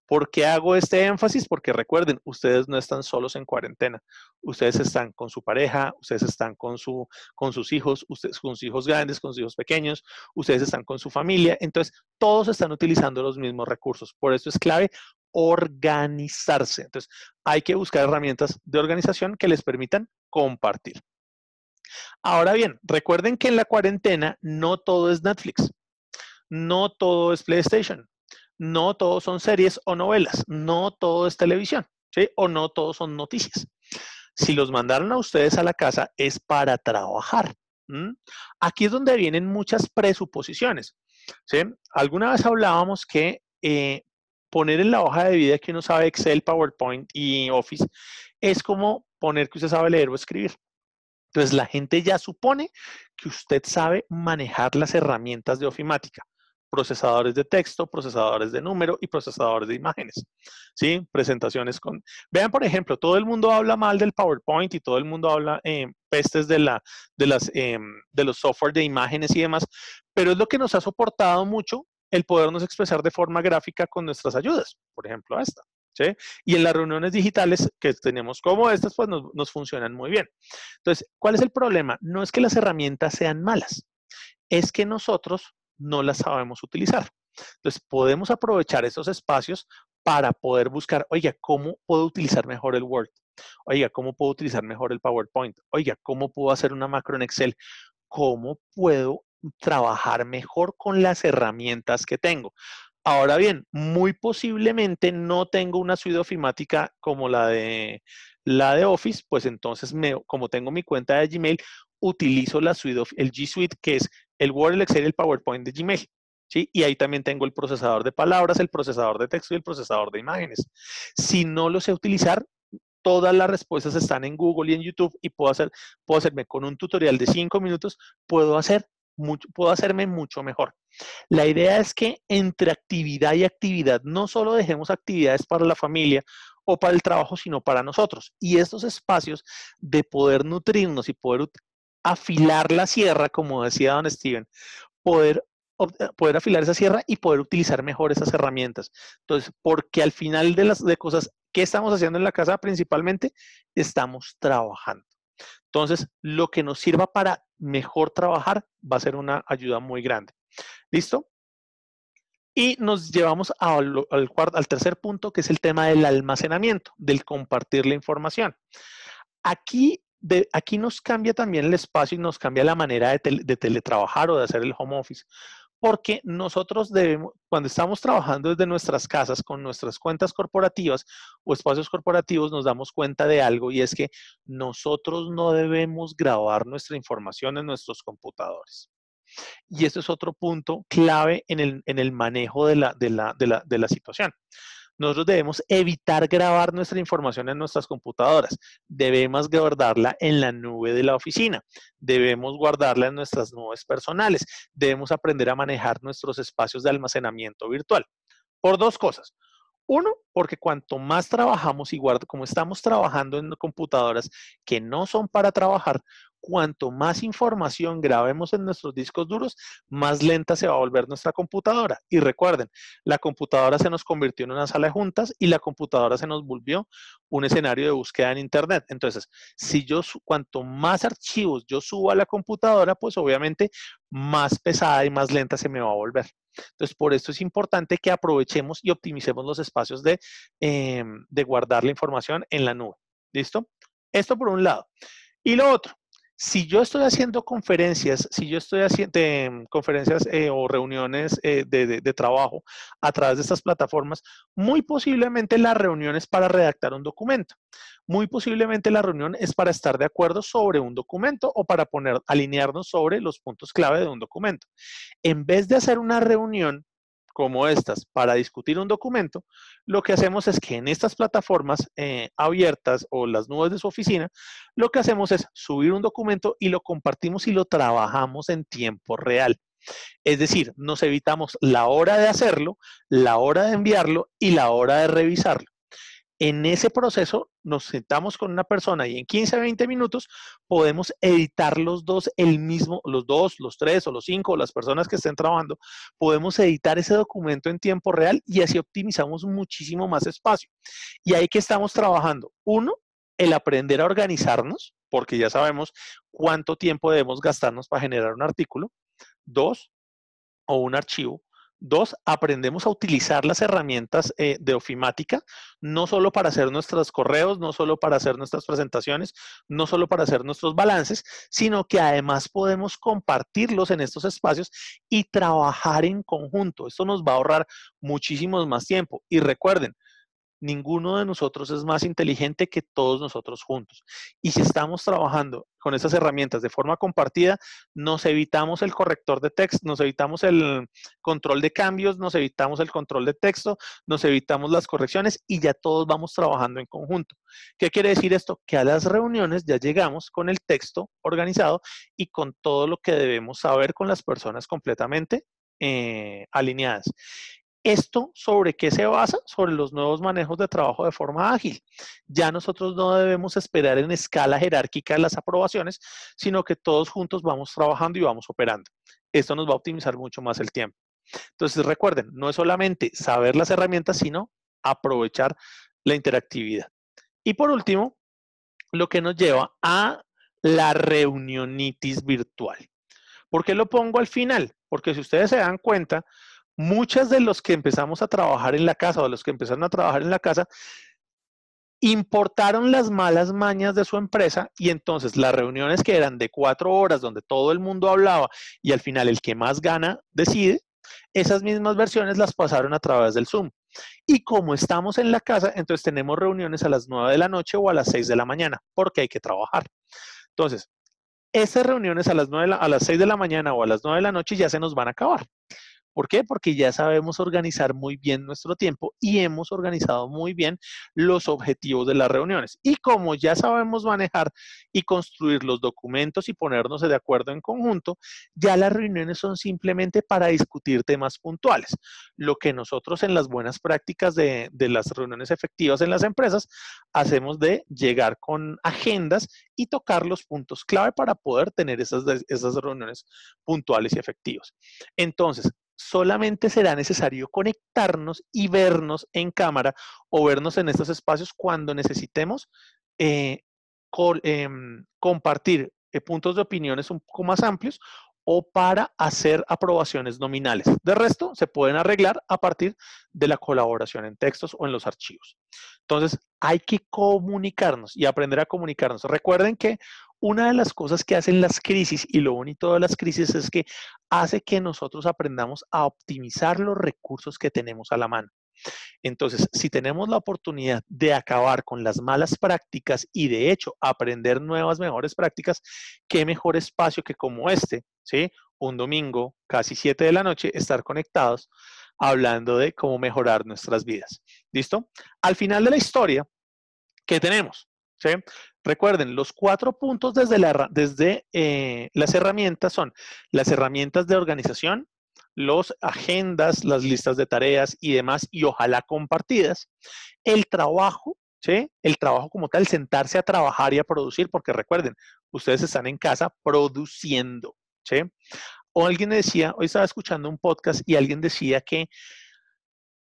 [SPEAKER 1] ¿Por qué hago este énfasis? Porque recuerden, ustedes no están solos en cuarentena. Ustedes están con su pareja, ustedes están con, su, con sus hijos, ustedes con sus hijos grandes, con sus hijos pequeños, ustedes están con su familia. Entonces, todos están utilizando los mismos recursos. Por eso es clave organizarse. Entonces, hay que buscar herramientas de organización que les permitan compartir. Ahora bien, recuerden que en la cuarentena no todo es Netflix, no todo es PlayStation, no todo son series o novelas, no todo es televisión. O no todo son noticias. Si los mandaron a ustedes a la casa es para trabajar. Aquí es donde vienen muchas presuposiciones. Alguna vez hablábamos que eh, poner en la hoja de vida que uno sabe Excel, PowerPoint y Office es como poner que usted sabe leer o escribir. Entonces la gente ya supone que usted sabe manejar las herramientas de ofimática, procesadores de texto, procesadores de número y procesadores de imágenes. ¿Sí? Presentaciones con... Vean, por ejemplo, todo el mundo habla mal del PowerPoint y todo el mundo habla eh, pestes de, la, de, las, em, de los software de imágenes y demás, pero es lo que nos ha soportado mucho el podernos expresar de forma gráfica con nuestras ayudas, por ejemplo esta. ¿sí? Y en las reuniones digitales que tenemos como estas, pues nos, nos funcionan muy bien. Entonces, ¿cuál es el problema? No es que las herramientas sean malas, es que nosotros no las sabemos utilizar. Entonces, podemos aprovechar esos espacios para poder buscar, oiga, ¿cómo puedo utilizar mejor el Word? Oiga, ¿cómo puedo utilizar mejor el PowerPoint? Oiga, ¿cómo puedo hacer una macro en Excel? ¿Cómo puedo trabajar mejor con las herramientas que tengo. Ahora bien, muy posiblemente no tengo una suite ofimática como la de, la de Office, pues entonces, me, como tengo mi cuenta de Gmail, utilizo la suite el G Suite, que es el Word, el Excel y el PowerPoint de Gmail. ¿sí? Y ahí también tengo el procesador de palabras, el procesador de texto y el procesador de imágenes. Si no lo sé utilizar, todas las respuestas están en Google y en YouTube y puedo, hacer, puedo hacerme con un tutorial de cinco minutos, puedo hacer puedo hacerme mucho mejor. La idea es que entre actividad y actividad no solo dejemos actividades para la familia o para el trabajo, sino para nosotros. Y estos espacios de poder nutrirnos y poder afilar la sierra, como decía don Steven, poder, eh, poder afilar esa sierra y poder utilizar mejor esas herramientas. Entonces, porque al final de las de cosas, ¿qué estamos haciendo en la casa principalmente? Estamos trabajando. Entonces, lo que nos sirva para mejor trabajar va a ser una ayuda muy grande. ¿Listo? Y nos llevamos al, al, tercer punto, que es el tema del almacenamiento, del compartir la información. Aquí, de, aquí nos cambia también el espacio y nos cambia la manera de, teletrabajar o de hacer el home office, porque nosotros cuando estamos trabajando desde nuestras casas con nuestras cuentas corporativas o espacios corporativos, nos damos cuenta de algo y es que nosotros no debemos grabar nuestra información en nuestros computadores. Y este es otro punto clave en el, manejo de la situación. Nosotros debemos evitar grabar nuestra información en nuestras computadoras. Debemos guardarla en la nube de la oficina. Debemos guardarla en nuestras nubes personales. Debemos aprender a manejar nuestros espacios de almacenamiento virtual. Por dos cosas. Uno, porque cuanto más trabajamos y guardo, como estamos trabajando en computadoras que no son para trabajar, cuanto más información grabemos en nuestros discos duros, más lenta se va a volver nuestra computadora. Y recuerden, la computadora se nos convirtió en una sala de juntas y la computadora se nos volvió un escenario de búsqueda en Internet. Entonces, si yo, cuanto más archivos yo subo a la computadora, pues obviamente más pesada y más lenta se me va a volver. Entonces, por esto es importante que aprovechemos y optimicemos los espacios de, em, de guardar la información en la nube. ¿Listo? Esto por un lado. Y lo otro, si yo estoy haciendo conferencias, si yo estoy haciendo em, conferencias eh, o reuniones eh, de, trabajo a través de estas plataformas, muy posiblemente la reunión es para redactar un documento. Muy posiblemente la reunión es para estar de acuerdo sobre un documento o para poner, alinearnos sobre los puntos clave de un documento. En vez de hacer una reunión como estas para discutir un documento, lo que hacemos es que en estas plataformas eh, abiertas o las nubes de su oficina, lo que hacemos es subir un documento y lo compartimos y lo trabajamos en tiempo real. Es decir, nos evitamos la hora de hacerlo, la hora de enviarlo y la hora de revisarlo. En ese proceso nos sentamos con una persona y en 15 a 20 minutos podemos editar los dos, el mismo, los dos, los tres o los cinco, las personas que estén trabajando, podemos editar ese documento en tiempo real y así optimizamos muchísimo más espacio. Y ahí que estamos trabajando, uno, el aprender a organizarnos, porque ya sabemos cuánto tiempo debemos gastarnos para generar un artículo. Dos, o un archivo. Dos, aprendemos a utilizar las herramientas eh, de ofimática, no solo para hacer nuestros correos, no solo para hacer nuestras presentaciones, no solo para hacer nuestros balances, sino que además podemos compartirlos en estos espacios y trabajar en conjunto. Esto nos va a ahorrar muchísimo más tiempo. Y recuerden, ninguno de nosotros es más inteligente que todos nosotros juntos. Y si estamos trabajando con esas herramientas de forma compartida, nos evitamos el corrector de texto, nos evitamos el control de cambios, nos evitamos el control de texto, nos evitamos las correcciones y ya todos vamos trabajando en conjunto. ¿Qué quiere decir esto? Que a las reuniones ya llegamos con el texto organizado y con todo lo que debemos saber con las personas completamente eh, alineadas. ¿Esto sobre qué se basa? Sobre los nuevos manejos de trabajo de forma ágil. Ya nosotros no debemos esperar en escala jerárquica las aprobaciones, sino que todos juntos vamos trabajando y vamos operando. Esto nos va a optimizar mucho más el tiempo. Entonces recuerden, no es solamente saber las herramientas, sino aprovechar la interactividad. Y por último, lo que nos lleva a la reunionitis virtual. ¿Por qué lo pongo al final? Porque si ustedes se dan cuenta, muchas de los que empezamos a trabajar en la casa o los que empezaron a trabajar en la casa, importaron las malas mañas de su empresa y entonces las reuniones que eran de cuatro horas donde todo el mundo hablaba y al final el que más gana decide, esas mismas versiones las pasaron a través del Zoom. Y como estamos en la casa, entonces tenemos reuniones a las nueve de la noche o a las seis de la mañana, porque hay que trabajar. Entonces, esas reuniones a las, 9 a las 6 de la mañana o a las nueve de la noche ya se nos van a acabar. ¿Por qué? Porque ya sabemos organizar muy bien nuestro tiempo y hemos organizado muy bien los objetivos de las reuniones. Y como ya sabemos manejar y construir los documentos y ponernos de acuerdo en conjunto, ya las reuniones son simplemente para discutir temas puntuales. Lo que nosotros en las buenas prácticas de, las reuniones efectivas en las empresas hacemos de llegar con agendas y tocar los puntos clave para poder tener esas, esas reuniones puntuales y efectivas. Entonces, solamente será necesario conectarnos y vernos en cámara o vernos en estos espacios cuando necesitemos eh, em, compartir eh, puntos de opiniones un poco más amplios o para hacer aprobaciones nominales. De resto, se pueden arreglar a partir de la colaboración en textos o en los archivos. Entonces, hay que comunicarnos y aprender a comunicarnos. Recuerden que una de las cosas que hacen las crisis, y lo bonito de las crisis es que hace que nosotros aprendamos a optimizar los recursos que tenemos a la mano. Entonces, si tenemos la oportunidad de acabar con las malas prácticas y de hecho aprender nuevas, mejores prácticas, qué mejor espacio que como este, ¿sí? Un domingo, casi 7 de la noche, estar conectados hablando de cómo mejorar nuestras vidas. ¿Listo? Al final de la historia, ¿qué tenemos? ¿Sí? Recuerden, los cuatro puntos desde, eh, las herramientas son las herramientas de organización, los agendas, las listas de tareas y demás, y ojalá compartidas. El trabajo, ¿sí? El trabajo como tal, sentarse a trabajar y a producir, porque recuerden, ustedes están en casa produciendo, ¿sí? O alguien decía, hoy estaba escuchando un podcast y alguien decía que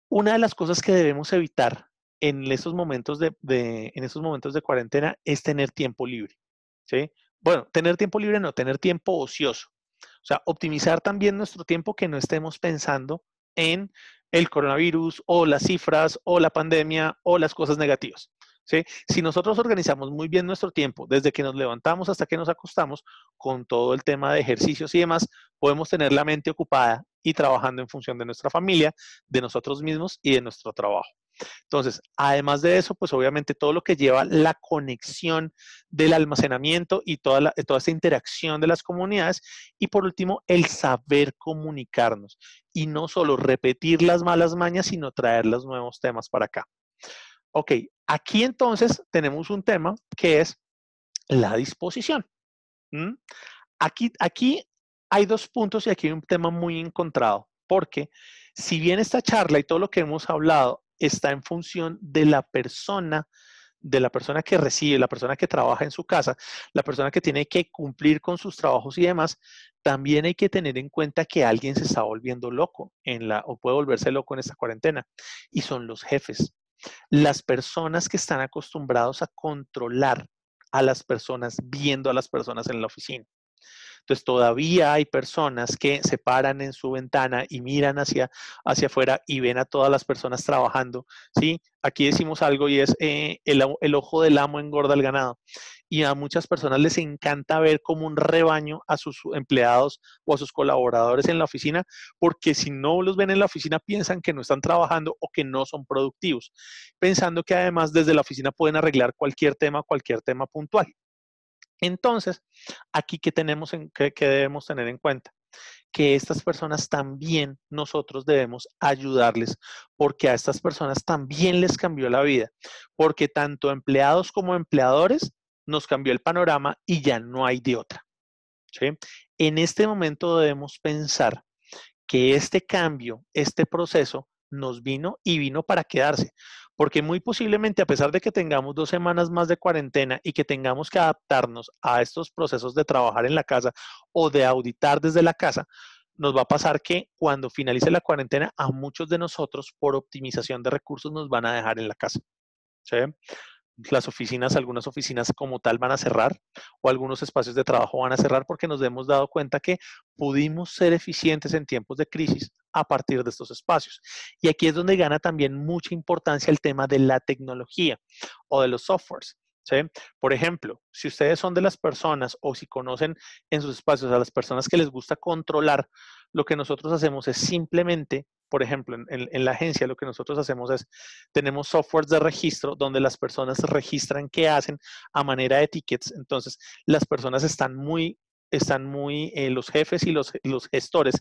[SPEAKER 1] una de las cosas que debemos evitar en estos momentos de, en estos momentos de cuarentena es tener tiempo libre, ¿sí? Bueno, tener tiempo libre no, tener tiempo ocioso. O sea, optimizar también nuestro tiempo que no estemos pensando en el coronavirus o las cifras o la pandemia o las cosas negativas. ¿sí? Si nosotros organizamos muy bien nuestro tiempo, desde que nos levantamos hasta que nos acostamos, con todo el tema de ejercicios y demás, podemos tener la mente ocupada y trabajando en función de nuestra familia, de nosotros mismos y de nuestro trabajo. Entonces, además de eso, pues obviamente todo lo que lleva la conexión del almacenamiento y toda, la, toda esta interacción de las comunidades. Y por último, el saber comunicarnos y no solo repetir las malas mañas, sino traer los nuevos temas para acá. Ok, aquí entonces tenemos un tema que es la disposición. Aquí, aquí hay dos puntos y aquí hay un tema muy encontrado, porque si bien esta charla y todo lo que hemos hablado está en función de la persona, de la persona que recibe, la persona que trabaja en su casa, la persona que tiene que cumplir con sus trabajos y demás, también hay que tener en cuenta que alguien se está volviendo loco en la, o puede volverse loco en esta cuarentena, y son los jefes. Las personas que están acostumbrados a controlar a las personas, viendo a las personas en la oficina. Entonces todavía hay personas que se paran en su ventana y miran hacia, hacia afuera y ven a todas las personas trabajando. ¿sí? Aquí decimos algo y es eh, el, el ojo del amo engorda el ganado y a muchas personas les encanta ver como un rebaño a sus empleados o a sus colaboradores en la oficina, porque si no los ven en la oficina piensan que no están trabajando o que no son productivos, pensando que además desde la oficina pueden arreglar cualquier tema, cualquier tema puntual. Entonces, aquí que tenemos en, que, debemos tener en cuenta que estas personas también nosotros debemos ayudarles, porque a estas personas también les cambió la vida, porque tanto empleados como empleadores nos cambió el panorama y ya no hay de otra. En este momento debemos pensar que este cambio, este proceso, nos vino y vino para quedarse porque muy posiblemente a pesar de que tengamos dos semanas más de cuarentena y que tengamos que adaptarnos a estos procesos de trabajar en la casa o de auditar desde la casa, nos va a pasar que cuando finalice la cuarentena a muchos de nosotros por optimización de recursos nos van a dejar en la casa. las oficinas, algunas oficinas como tal van a cerrar o algunos espacios de trabajo van a cerrar porque nos hemos dado cuenta que pudimos ser eficientes en tiempos de crisis a partir de estos espacios. Y aquí es donde gana también mucha importancia el tema de la tecnología o de los softwares. Por ejemplo, si ustedes son de las personas o si conocen en sus espacios a las personas que les gusta controlar, lo que nosotros hacemos es simplemente por ejemplo, en, la agencia lo que nosotros hacemos es, tenemos softwares de registro donde las personas registran qué hacen a manera de tickets. Entonces, las personas están muy están muy, eh, los jefes y los, los, gestores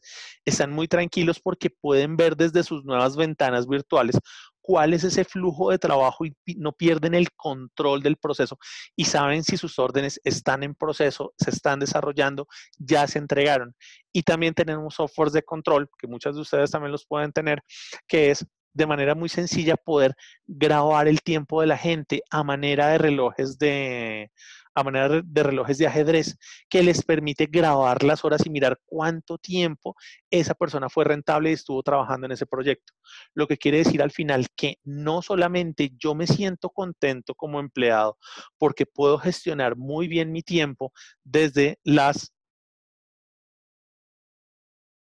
[SPEAKER 1] están muy tranquilos porque pueden ver desde sus nuevas ventanas virtuales cuál es ese flujo de trabajo y no pierden el control del proceso y saben si sus órdenes están en proceso, se están desarrollando, ya se entregaron. Y también tenemos softwares de control, que muchas de ustedes también los pueden tener, que es de manera muy sencilla poder grabar el tiempo de la gente a manera de relojes de, a manera de relojes de ajedrez que les permite grabar las horas y mirar cuánto tiempo esa persona fue rentable y estuvo trabajando en ese proyecto. Lo que quiere decir al final que no solamente yo me siento contento como empleado porque puedo gestionar muy bien mi tiempo desde las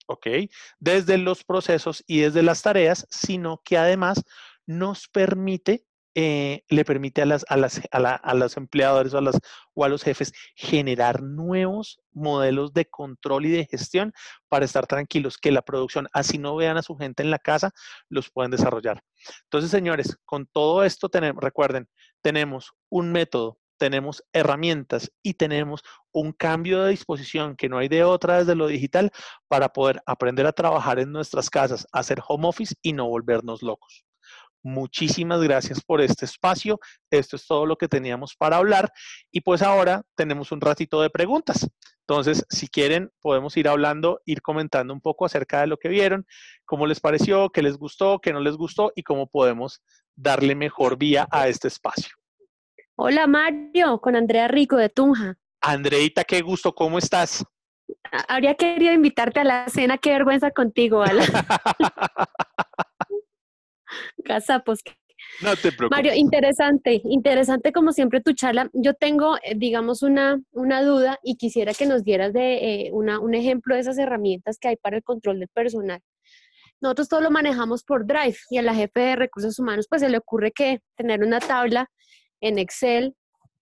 [SPEAKER 1] ¿ok? Desde los procesos y desde las tareas, sino que además nos permite eh, le permite a, las, a, las, a, los empleadores o a, las, o a los jefes generar nuevos modelos de control y de gestión para estar tranquilos que la producción, así no vean a su gente en la casa, los pueden desarrollar. Entonces, señores, con todo esto tenemos, recuerden, tenemos un método, tenemos herramientas y tenemos un cambio de disposición que no hay de otra desde lo digital para poder aprender a trabajar en nuestras casas, hacer home office y no volvernos locos. Muchísimas gracias por este espacio. Esto es todo lo que teníamos para hablar. Y pues ahora tenemos un ratito de preguntas. Entonces, si quieren, podemos ir hablando, ir comentando un poco acerca de lo que vieron, cómo les pareció, qué les gustó, qué no les gustó y cómo podemos darle mejor vía a este espacio.
[SPEAKER 3] Hola Mario, con Andrea Rico de Tunja.
[SPEAKER 1] Andreita, qué gusto, ¿cómo estás?
[SPEAKER 3] Habría querido invitarte a la cena, qué vergüenza contigo, ¿vale? Casapos.
[SPEAKER 1] No te preocupes.
[SPEAKER 3] Mario, interesante, interesante como siempre tu charla. Yo tengo, eh, digamos, una, una duda y quisiera que nos dieras de, eh, una, un ejemplo de esas herramientas que hay para el control del personal. Nosotros todo lo manejamos por Drive y a la jefe de recursos humanos pues se le ocurre que tener una tabla en Excel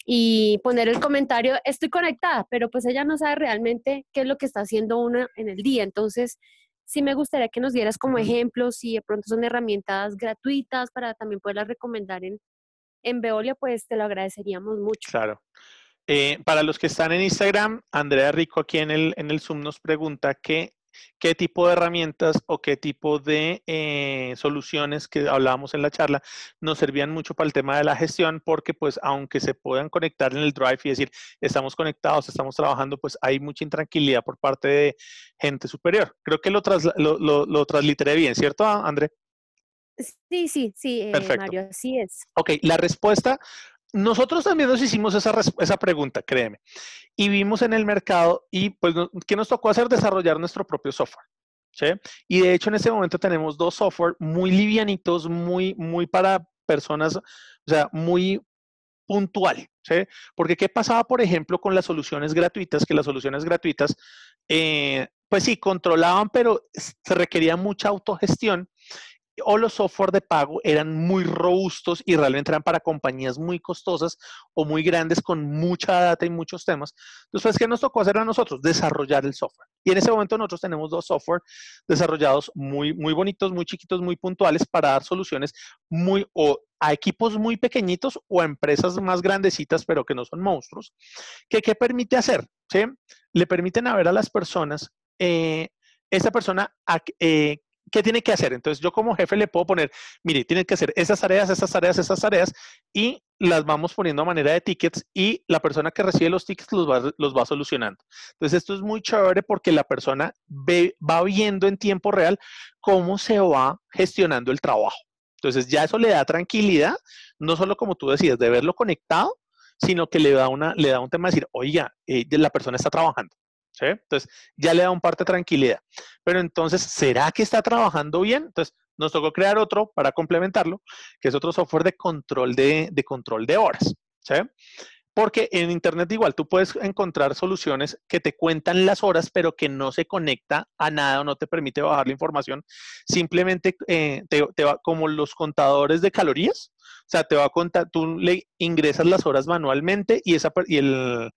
[SPEAKER 3] y poner el comentario, estoy conectada, pero pues ella no sabe realmente qué es lo que está haciendo uno en el día. Entonces, sí me gustaría que nos dieras como ejemplos, si de pronto son herramientas gratuitas para también poderlas recomendar en, en Veolia, pues te lo agradeceríamos mucho.
[SPEAKER 1] Claro. Eh, para los que están en Instagram, Andrea Rico aquí en el, en el Zoom nos pregunta que qué tipo de herramientas o qué tipo de eh, soluciones que hablábamos en la charla nos servían mucho para el tema de la gestión, porque pues aunque se puedan conectar en el Drive y decir, estamos conectados, estamos trabajando, pues hay mucha intranquilidad por parte de gente superior. Creo que lo, lo, lo, transliteré bien, ¿cierto, André?
[SPEAKER 3] Sí, sí, sí, eh, Mario, así es.
[SPEAKER 1] Ok, la respuesta nosotros también nos hicimos esa, esa pregunta, créeme, y vimos en el mercado y pues, ¿qué nos tocó hacer? Desarrollar nuestro propio software. ¿sí? Y de hecho en este momento tenemos dos software muy livianitos, muy, muy para personas, o sea, muy puntual, ¿sí? Porque ¿qué pasaba, por ejemplo, con las soluciones gratuitas? Que las soluciones gratuitas, eh, pues sí, controlaban, pero se requería mucha autogestión o los software de pago eran muy robustos y realmente eran para compañías muy costosas o muy grandes con mucha data y muchos temas. Entonces, ¿qué nos tocó hacer a nosotros? Desarrollar el software. Y en ese momento nosotros tenemos dos software desarrollados muy, muy bonitos, muy chiquitos, muy puntuales para dar soluciones muy o a equipos muy pequeñitos o a empresas más grandecitas, pero que no son monstruos. ¿Qué, qué permite hacer? ¿Sí? Le permiten a ver a las personas, eh, esa persona eh, ¿qué tiene que hacer? Entonces yo como jefe le puedo poner, mire, tiene que hacer esas tareas, esas tareas, esas tareas y las vamos poniendo a manera de tickets y la persona que recibe los tickets los va, los va solucionando. Entonces esto es muy chévere porque la persona ve, va viendo en tiempo real cómo se va gestionando el trabajo. Entonces ya eso le da tranquilidad, no solo como tú decías, de verlo conectado, sino que le da, una, le da un tema de decir, oiga, eh, la persona está trabajando. Entonces, ya le da un parte de tranquilidad. Pero entonces, ¿será que está trabajando bien? Entonces, nos tocó crear otro para complementarlo, que es otro software de control de, control de horas. ¿sí? Porque en Internet igual tú puedes encontrar soluciones que te cuentan las horas, pero que no se conecta a nada o no te permite bajar la información. Simplemente eh, te, va como los contadores de calorías. O sea, te va a contar, tú le ingresas las horas manualmente y, esa, y el,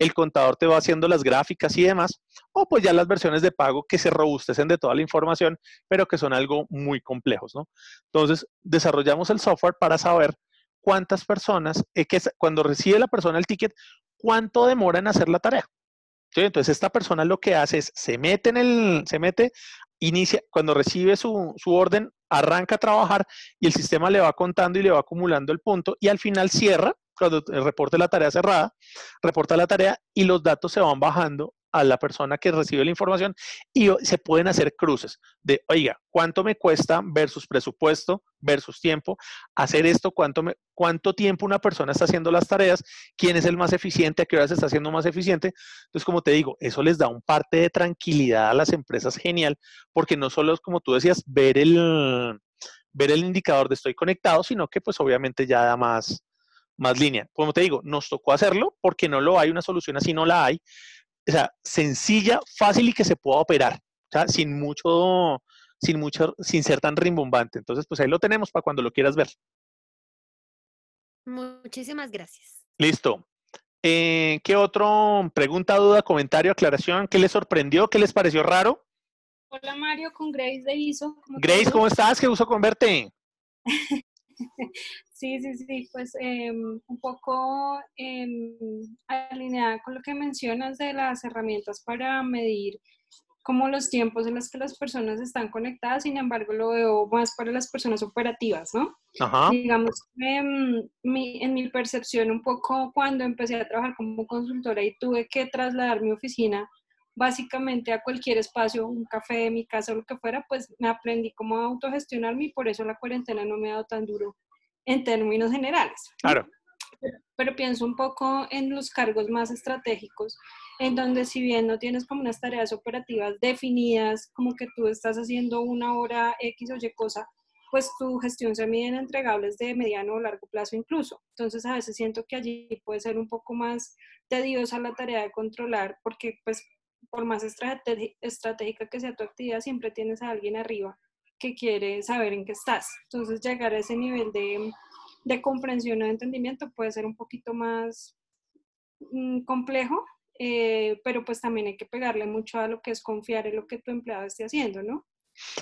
[SPEAKER 1] el contador te va haciendo las gráficas y demás, o pues ya las versiones de pago que se robustecen de toda la información, pero que son algo muy complejos, ¿no? Entonces, desarrollamos el software para saber cuántas personas, eh, que cuando recibe la persona el ticket, cuánto demora en hacer la tarea. Entonces, esta persona lo que hace es, se mete en el, se mete, inicia, cuando recibe su, su orden, arranca a trabajar y el sistema le va contando y le va acumulando el punto y al final cierra cuando reporte la tarea cerrada, reporta la tarea y los datos se van bajando a la persona que recibe la información y se pueden hacer cruces de, oiga, ¿cuánto me cuesta versus presupuesto, versus tiempo? Hacer esto, ¿cuánto, me, ¿cuánto tiempo una persona está haciendo las tareas? ¿Quién es el más eficiente? ¿A qué hora se está haciendo más eficiente? Entonces, como te digo, eso les da un parte de tranquilidad a las empresas genial, porque no solo es, como tú decías, ver el, ver el indicador de estoy conectado, sino que pues obviamente ya da más, más línea. Como te digo, nos tocó hacerlo porque no lo hay, una solución así no la hay. O sea, sencilla, fácil y que se pueda operar, o sea, sin mucho, sin mucho, sin ser tan rimbombante. Entonces, pues ahí lo tenemos para cuando lo quieras ver.
[SPEAKER 3] Muchísimas gracias.
[SPEAKER 1] Listo. Eh, ¿Qué otro pregunta, duda, comentario, aclaración? ¿Qué les sorprendió? ¿Qué les pareció raro?
[SPEAKER 4] Hola Mario, con Grace de ISO.
[SPEAKER 1] Grace, ¿cómo estás? Qué gusto con verte.
[SPEAKER 4] Sí, sí, sí, pues em, un poco em, alineada con lo que mencionas de las herramientas para medir como los tiempos en los que las personas están conectadas, sin embargo lo veo más para las personas operativas, ¿no?
[SPEAKER 1] Ajá.
[SPEAKER 4] Digamos, em, mi- en mi percepción un poco cuando empecé a trabajar como consultora y tuve que trasladar mi oficina básicamente a cualquier espacio, un café, mi casa o lo que fuera, pues me aprendí cómo autogestionarme y por eso la cuarentena no me ha dado tan duro en términos generales
[SPEAKER 1] Claro.
[SPEAKER 4] pero pienso un poco en los cargos más estratégicos, en donde si bien no tienes como unas tareas operativas definidas, como que tú estás haciendo una hora X o Y cosa, pues tu gestión se mide en entregables de mediano o largo plazo incluso. Entonces a veces siento que allí puede ser un poco más tediosa la tarea de controlar, porque pues por más estratégica que sea tu actividad, siempre tienes a alguien arriba que quiere saber en qué estás. Entonces llegar a ese nivel de de comprensión o de entendimiento puede ser un poquito más mm, complejo, eh, pero pues también hay que pegarle mucho a lo que es confiar en lo que tu empleado esté haciendo, ¿no?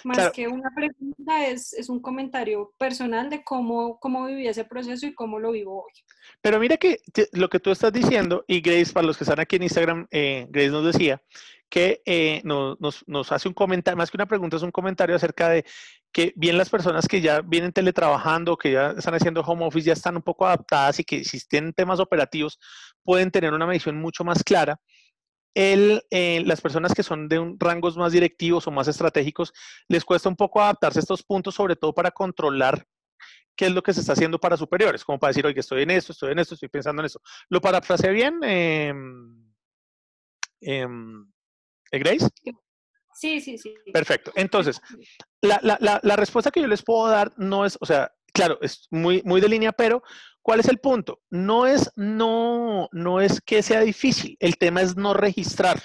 [SPEAKER 4] Más
[SPEAKER 1] Claro.
[SPEAKER 4] que una pregunta, es, es un comentario personal de cómo, cómo viví ese proceso y cómo lo vivo hoy.
[SPEAKER 1] Pero mira que lo que tú estás diciendo, y Grace, para los que están aquí en Instagram, eh, Grace nos decía que eh, nos, nos- nos hace un comentario, más que una pregunta, es un comentario acerca de que bien las personas que ya vienen teletrabajando, que ya están haciendo home office, ya están un poco adaptadas y que si tienen temas operativos pueden tener una medición mucho más clara. El, eh, las personas que son de un, rangos más directivos o más estratégicos, les cuesta un poco adaptarse a estos puntos, sobre todo para controlar qué es lo que se está haciendo para superiores, como para decir, oye, estoy en esto, estoy en esto, estoy pensando en eso. ¿Lo parafraseé bien, eh, em, eh, Grace?
[SPEAKER 4] Sí, sí, sí.
[SPEAKER 1] Perfecto. Entonces, la, la, la, la respuesta que yo les puedo dar no es, o sea, claro, es muy, muy de línea, pero ¿cuál es el punto? No es, no, no es que sea difícil, el tema es no registrar.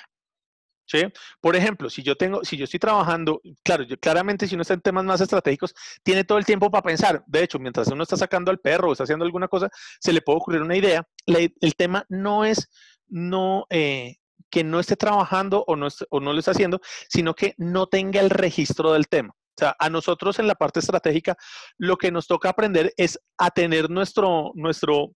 [SPEAKER 1] Por ejemplo, si yo tengo, si yo estoy trabajando, claro, yo, claramente si uno está en temas más estratégicos, tiene todo el tiempo para pensar. De hecho, mientras uno está sacando al perro o está haciendo alguna cosa, se le puede ocurrir una idea. El tema no es no eh, que no esté trabajando o no, o no lo esté haciendo, sino que no tenga el registro del tema. O sea, a nosotros en la parte estratégica, lo que nos toca aprender es a tener nuestro, nuestro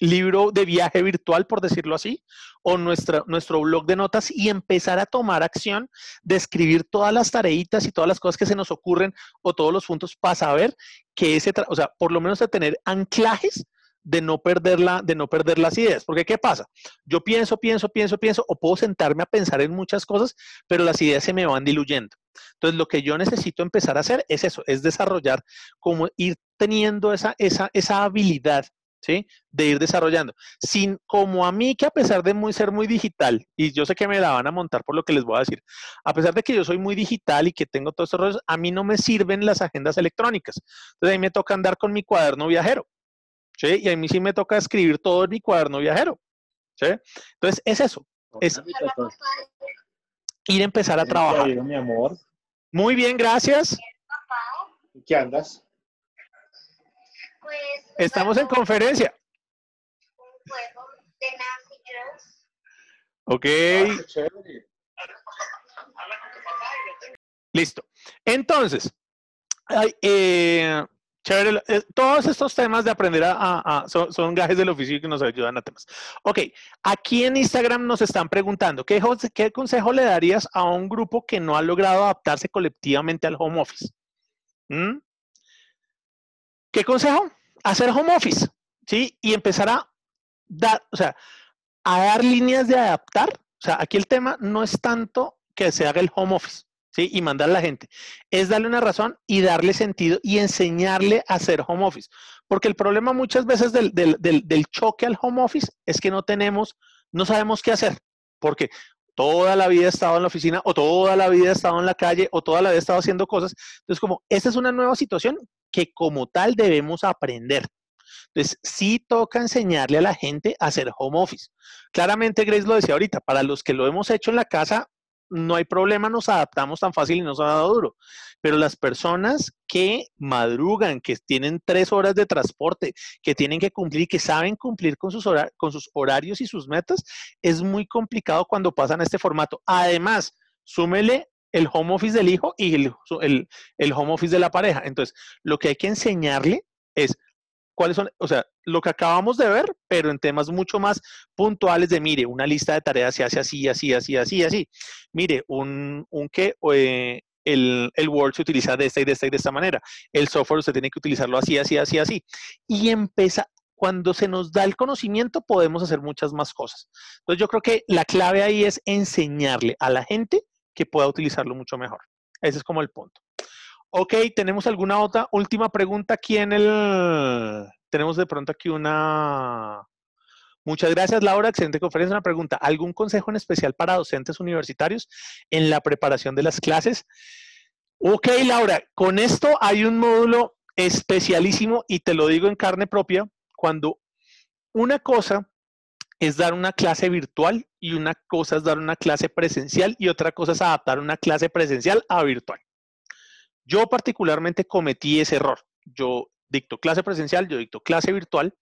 [SPEAKER 1] libro de viaje virtual, por decirlo así, o nuestra, nuestro blog de notas y empezar a tomar acción de escribir todas las tareitas y todas las cosas que se nos ocurren o todos los puntos para saber que ese, o sea, por lo menos de tener anclajes de no perder la, de no perder las ideas. Porque ¿qué pasa? Yo pienso, pienso, pienso, pienso, o puedo sentarme a pensar en muchas cosas, pero las ideas se me van diluyendo. Entonces, lo que yo necesito empezar a hacer es eso, es desarrollar, como ir teniendo esa, esa, esa habilidad, ¿sí? De ir desarrollando. Sin, como a mí, que a pesar de muy, ser muy digital, y yo sé que me la van a montar por lo que les voy a decir, a pesar de que yo soy muy digital y que tengo todos estos rollos, a mí no me sirven las agendas electrónicas. Entonces, a mí me toca andar con mi cuaderno viajero. ¿sí? Y a mí sí me toca escribir todo en mi cuaderno viajero. ¿sí? Entonces, es eso, es ir a empezar a trabajar.
[SPEAKER 5] mi amor.
[SPEAKER 1] Muy bien, gracias.
[SPEAKER 5] ¿En ¿Qué andas?
[SPEAKER 6] Pues
[SPEAKER 1] Estamos en conferencia.
[SPEAKER 6] un juego de Nancy Drews.
[SPEAKER 1] Ok,
[SPEAKER 5] Ah,
[SPEAKER 1] listo. Entonces, eh, chévere, eh, todos estos temas de aprender a, son, gajes del oficio que nos ayudan a temas. Ok, aquí en Instagram nos están preguntando, ¿qué, jo- qué consejo le darías a un grupo que no ha logrado adaptarse colectivamente al home office? ¿Mm? ¿Qué consejo? Hacer home office, ¿sí? Y empezar a dar, a dar líneas de adaptar. O sea, aquí el tema no es tanto que se haga el home office, ¿sí? Y mandar a la gente. Es darle una razón y darle sentido y enseñarle a hacer home office. Porque el problema muchas veces del, del- del- del choque al home office es que no tenemos, no sabemos qué hacer. Porque toda la vida he estado en la oficina o toda la vida he estado en la calle o toda la vida he estado haciendo cosas. Entonces, como esta es una nueva situación que como tal debemos aprender. Entonces, sí toca enseñarle a la gente a hacer home office. Claramente, Grace lo decía ahorita, para los que lo hemos hecho en la casa, no hay problema, nos adaptamos tan fácil y nos ha dado duro. Pero las personas que madrugan, que tienen tres horas de transporte, que tienen que cumplir, que saben cumplir con sus, horarios y sus metas, es muy complicado cuando pasan a este formato. Además, súmele el home office del hijo y el home office de la pareja. Entonces, lo que hay que enseñarle es cuáles son, o sea, lo que acabamos de ver, pero en temas mucho más puntuales de, mire, una lista de tareas se hace así, así, así, así, así. Mire, un, un que eh, el, el Word se utiliza de esta y de esta y de esta manera. El software usted tiene que utilizarlo así, así, así, así. Y empieza, cuando se nos da el conocimiento, podemos hacer muchas más cosas. Entonces, yo creo que la clave ahí es enseñarle a la gente que pueda utilizarlo mucho mejor. Ese es como el punto. Ok, tenemos alguna otra última pregunta aquí en el... Tenemos de pronto aquí una... Muchas gracias, Laura. Excelente conferencia. Una pregunta. ¿Algún consejo en especial para docentes universitarios en la preparación de las clases? Ok, Laura, con esto hay un módulo especialísimo y te lo digo en carne propia. Cuando una cosa es dar una clase virtual y una cosa es dar una clase presencial y otra cosa es adaptar una clase presencial a virtual. Yo particularmente cometí ese error. Yo dicto clase presencial, yo dicto clase virtual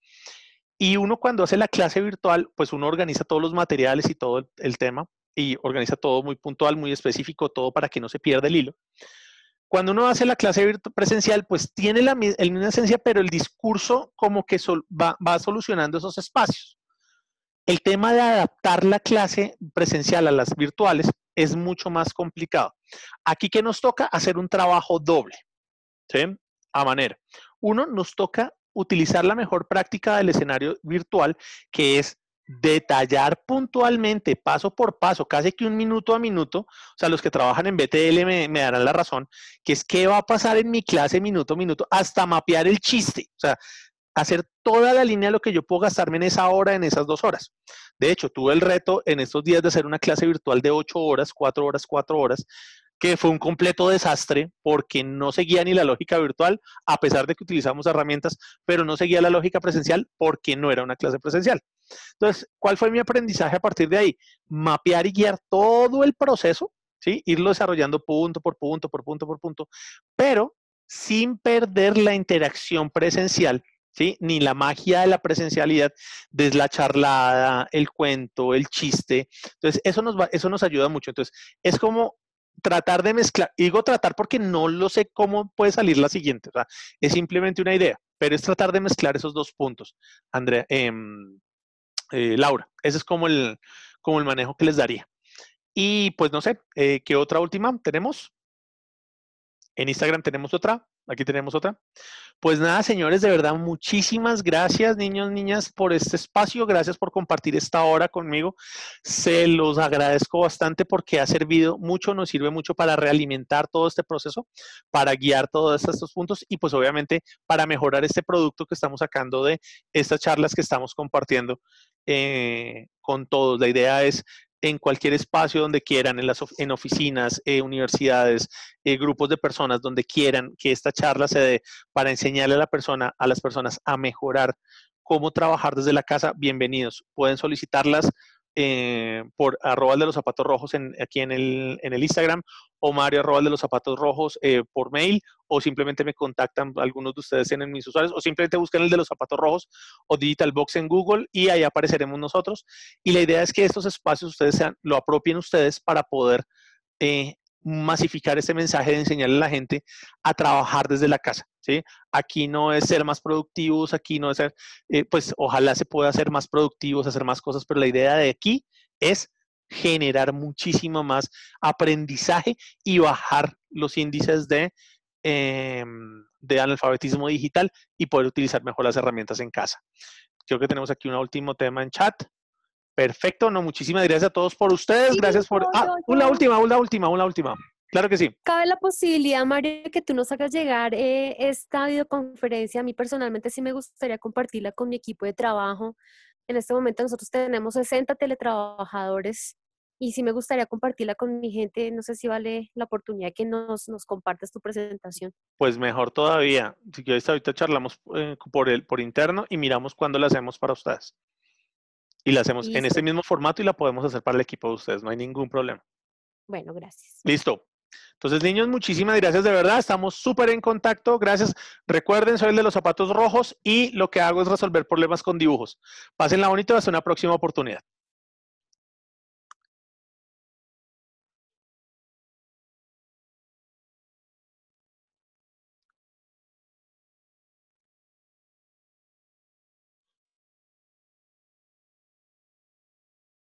[SPEAKER 1] y uno cuando hace la clase virtual, pues uno organiza todos los materiales y todo el, tema y organiza todo muy puntual, muy específico, todo para que no se pierda el hilo. Cuando uno hace la clase presencial, pues tiene la, misma esencia, pero el discurso como que va, va solucionando esos espacios. El tema de adaptar la clase presencial a las virtuales es mucho más complicado. Aquí que nos toca hacer un trabajo doble, ¿sí? A manera. Uno, nos toca utilizar la mejor práctica del escenario virtual, que es detallar puntualmente, paso por paso, casi que un minuto a minuto, o sea, los que trabajan en BTL me, me, darán la razón, que es qué va a pasar en mi clase minuto a minuto, hasta mapear el chiste, o sea, hacer toda la línea de lo que yo puedo gastarme en esa hora, en esas dos horas. De hecho, tuve el reto en estos días de hacer una clase virtual de ocho horas, cuatro horas, cuatro horas, que fue un completo desastre porque no seguía ni la lógica virtual, a pesar de que utilizamos herramientas, pero no seguía la lógica presencial porque no era una clase presencial. Entonces, ¿cuál fue mi aprendizaje a partir de ahí? Mapear y guiar todo el proceso, ¿sí? Irlo desarrollando punto por punto, por punto por punto, pero sin perder la interacción presencial, ¿sí? Ni la magia de la presencialidad, desde la charlada, el cuento, el chiste. Entonces, eso nos, eso nos ayuda mucho. Entonces, es como tratar de mezclar, digo tratar porque no lo sé cómo puede salir la siguiente, o sea, es simplemente una idea, pero es tratar de mezclar esos dos puntos, Andrea, em, eh, Laura, ese es como el, como el manejo que les daría. Y pues no sé, eh, ¿qué otra última tenemos? En Instagram tenemos otra. Aquí tenemos otra. Pues nada, señores, de verdad, muchísimas gracias, niños, niñas, por este espacio. Gracias por compartir esta hora conmigo. Se los agradezco bastante porque ha servido mucho, nos sirve mucho para realimentar todo este proceso, para guiar todos estos puntos y pues obviamente para mejorar este producto que estamos sacando de estas charlas que estamos compartiendo eh, con todos. La idea es en cualquier espacio donde quieran, en, las, en oficinas, eh, universidades, eh, grupos de personas, donde quieran que esta charla se dé para enseñarle a la persona, a las personas a mejorar cómo trabajar desde la casa, bienvenidos. Pueden solicitarlas eh, por arroba de los zapatos rojos en, aquí en el, en el Instagram o Mario arroba de los zapatos rojos eh, por mail o simplemente me contactan, algunos de ustedes tienen mis usuarios o simplemente buscan el de los zapatos rojos o Digital Box en Google y ahí apareceremos nosotros. Y la idea es que estos espacios ustedes sean, lo apropien ustedes para poder eh, masificar ese mensaje de enseñarle a la gente a trabajar desde la casa, ¿sí? Aquí no es ser más productivos, aquí no es ser, eh, pues ojalá se pueda ser más productivos, hacer más cosas, pero la idea de aquí es generar muchísimo más aprendizaje y bajar los índices de, em, de analfabetismo digital y poder utilizar mejor las herramientas en casa. Creo que tenemos aquí un último tema en chat. Perfecto, no, muchísimas gracias a todos por ustedes, gracias por... Ah, una última, una última, una última. Claro que sí.
[SPEAKER 3] Cabe la posibilidad, Mario, que tú nos hagas llegar eh, esta videoconferencia. A mí personalmente sí me gustaría compartirla con mi equipo de trabajo. En este momento nosotros tenemos 60 teletrabajadores y sí me gustaría compartirla con mi gente. No sé si vale la oportunidad que nos, nos compartas tu presentación.
[SPEAKER 1] Pues mejor todavía. Si quieres, ahorita charlamos eh, por, el, por interno y miramos cuándo la hacemos para ustedes. Y la hacemos en este mismo formato y la podemos hacer para el equipo de ustedes, no hay ningún problema.
[SPEAKER 3] Bueno, gracias.
[SPEAKER 1] Listo. Entonces, niños, muchísimas gracias de verdad. Estamos súper en contacto. Gracias. Recuerden, soy el de los zapatos rojos y lo que hago es resolver problemas con dibujos. Pásenla bonito hasta una próxima oportunidad.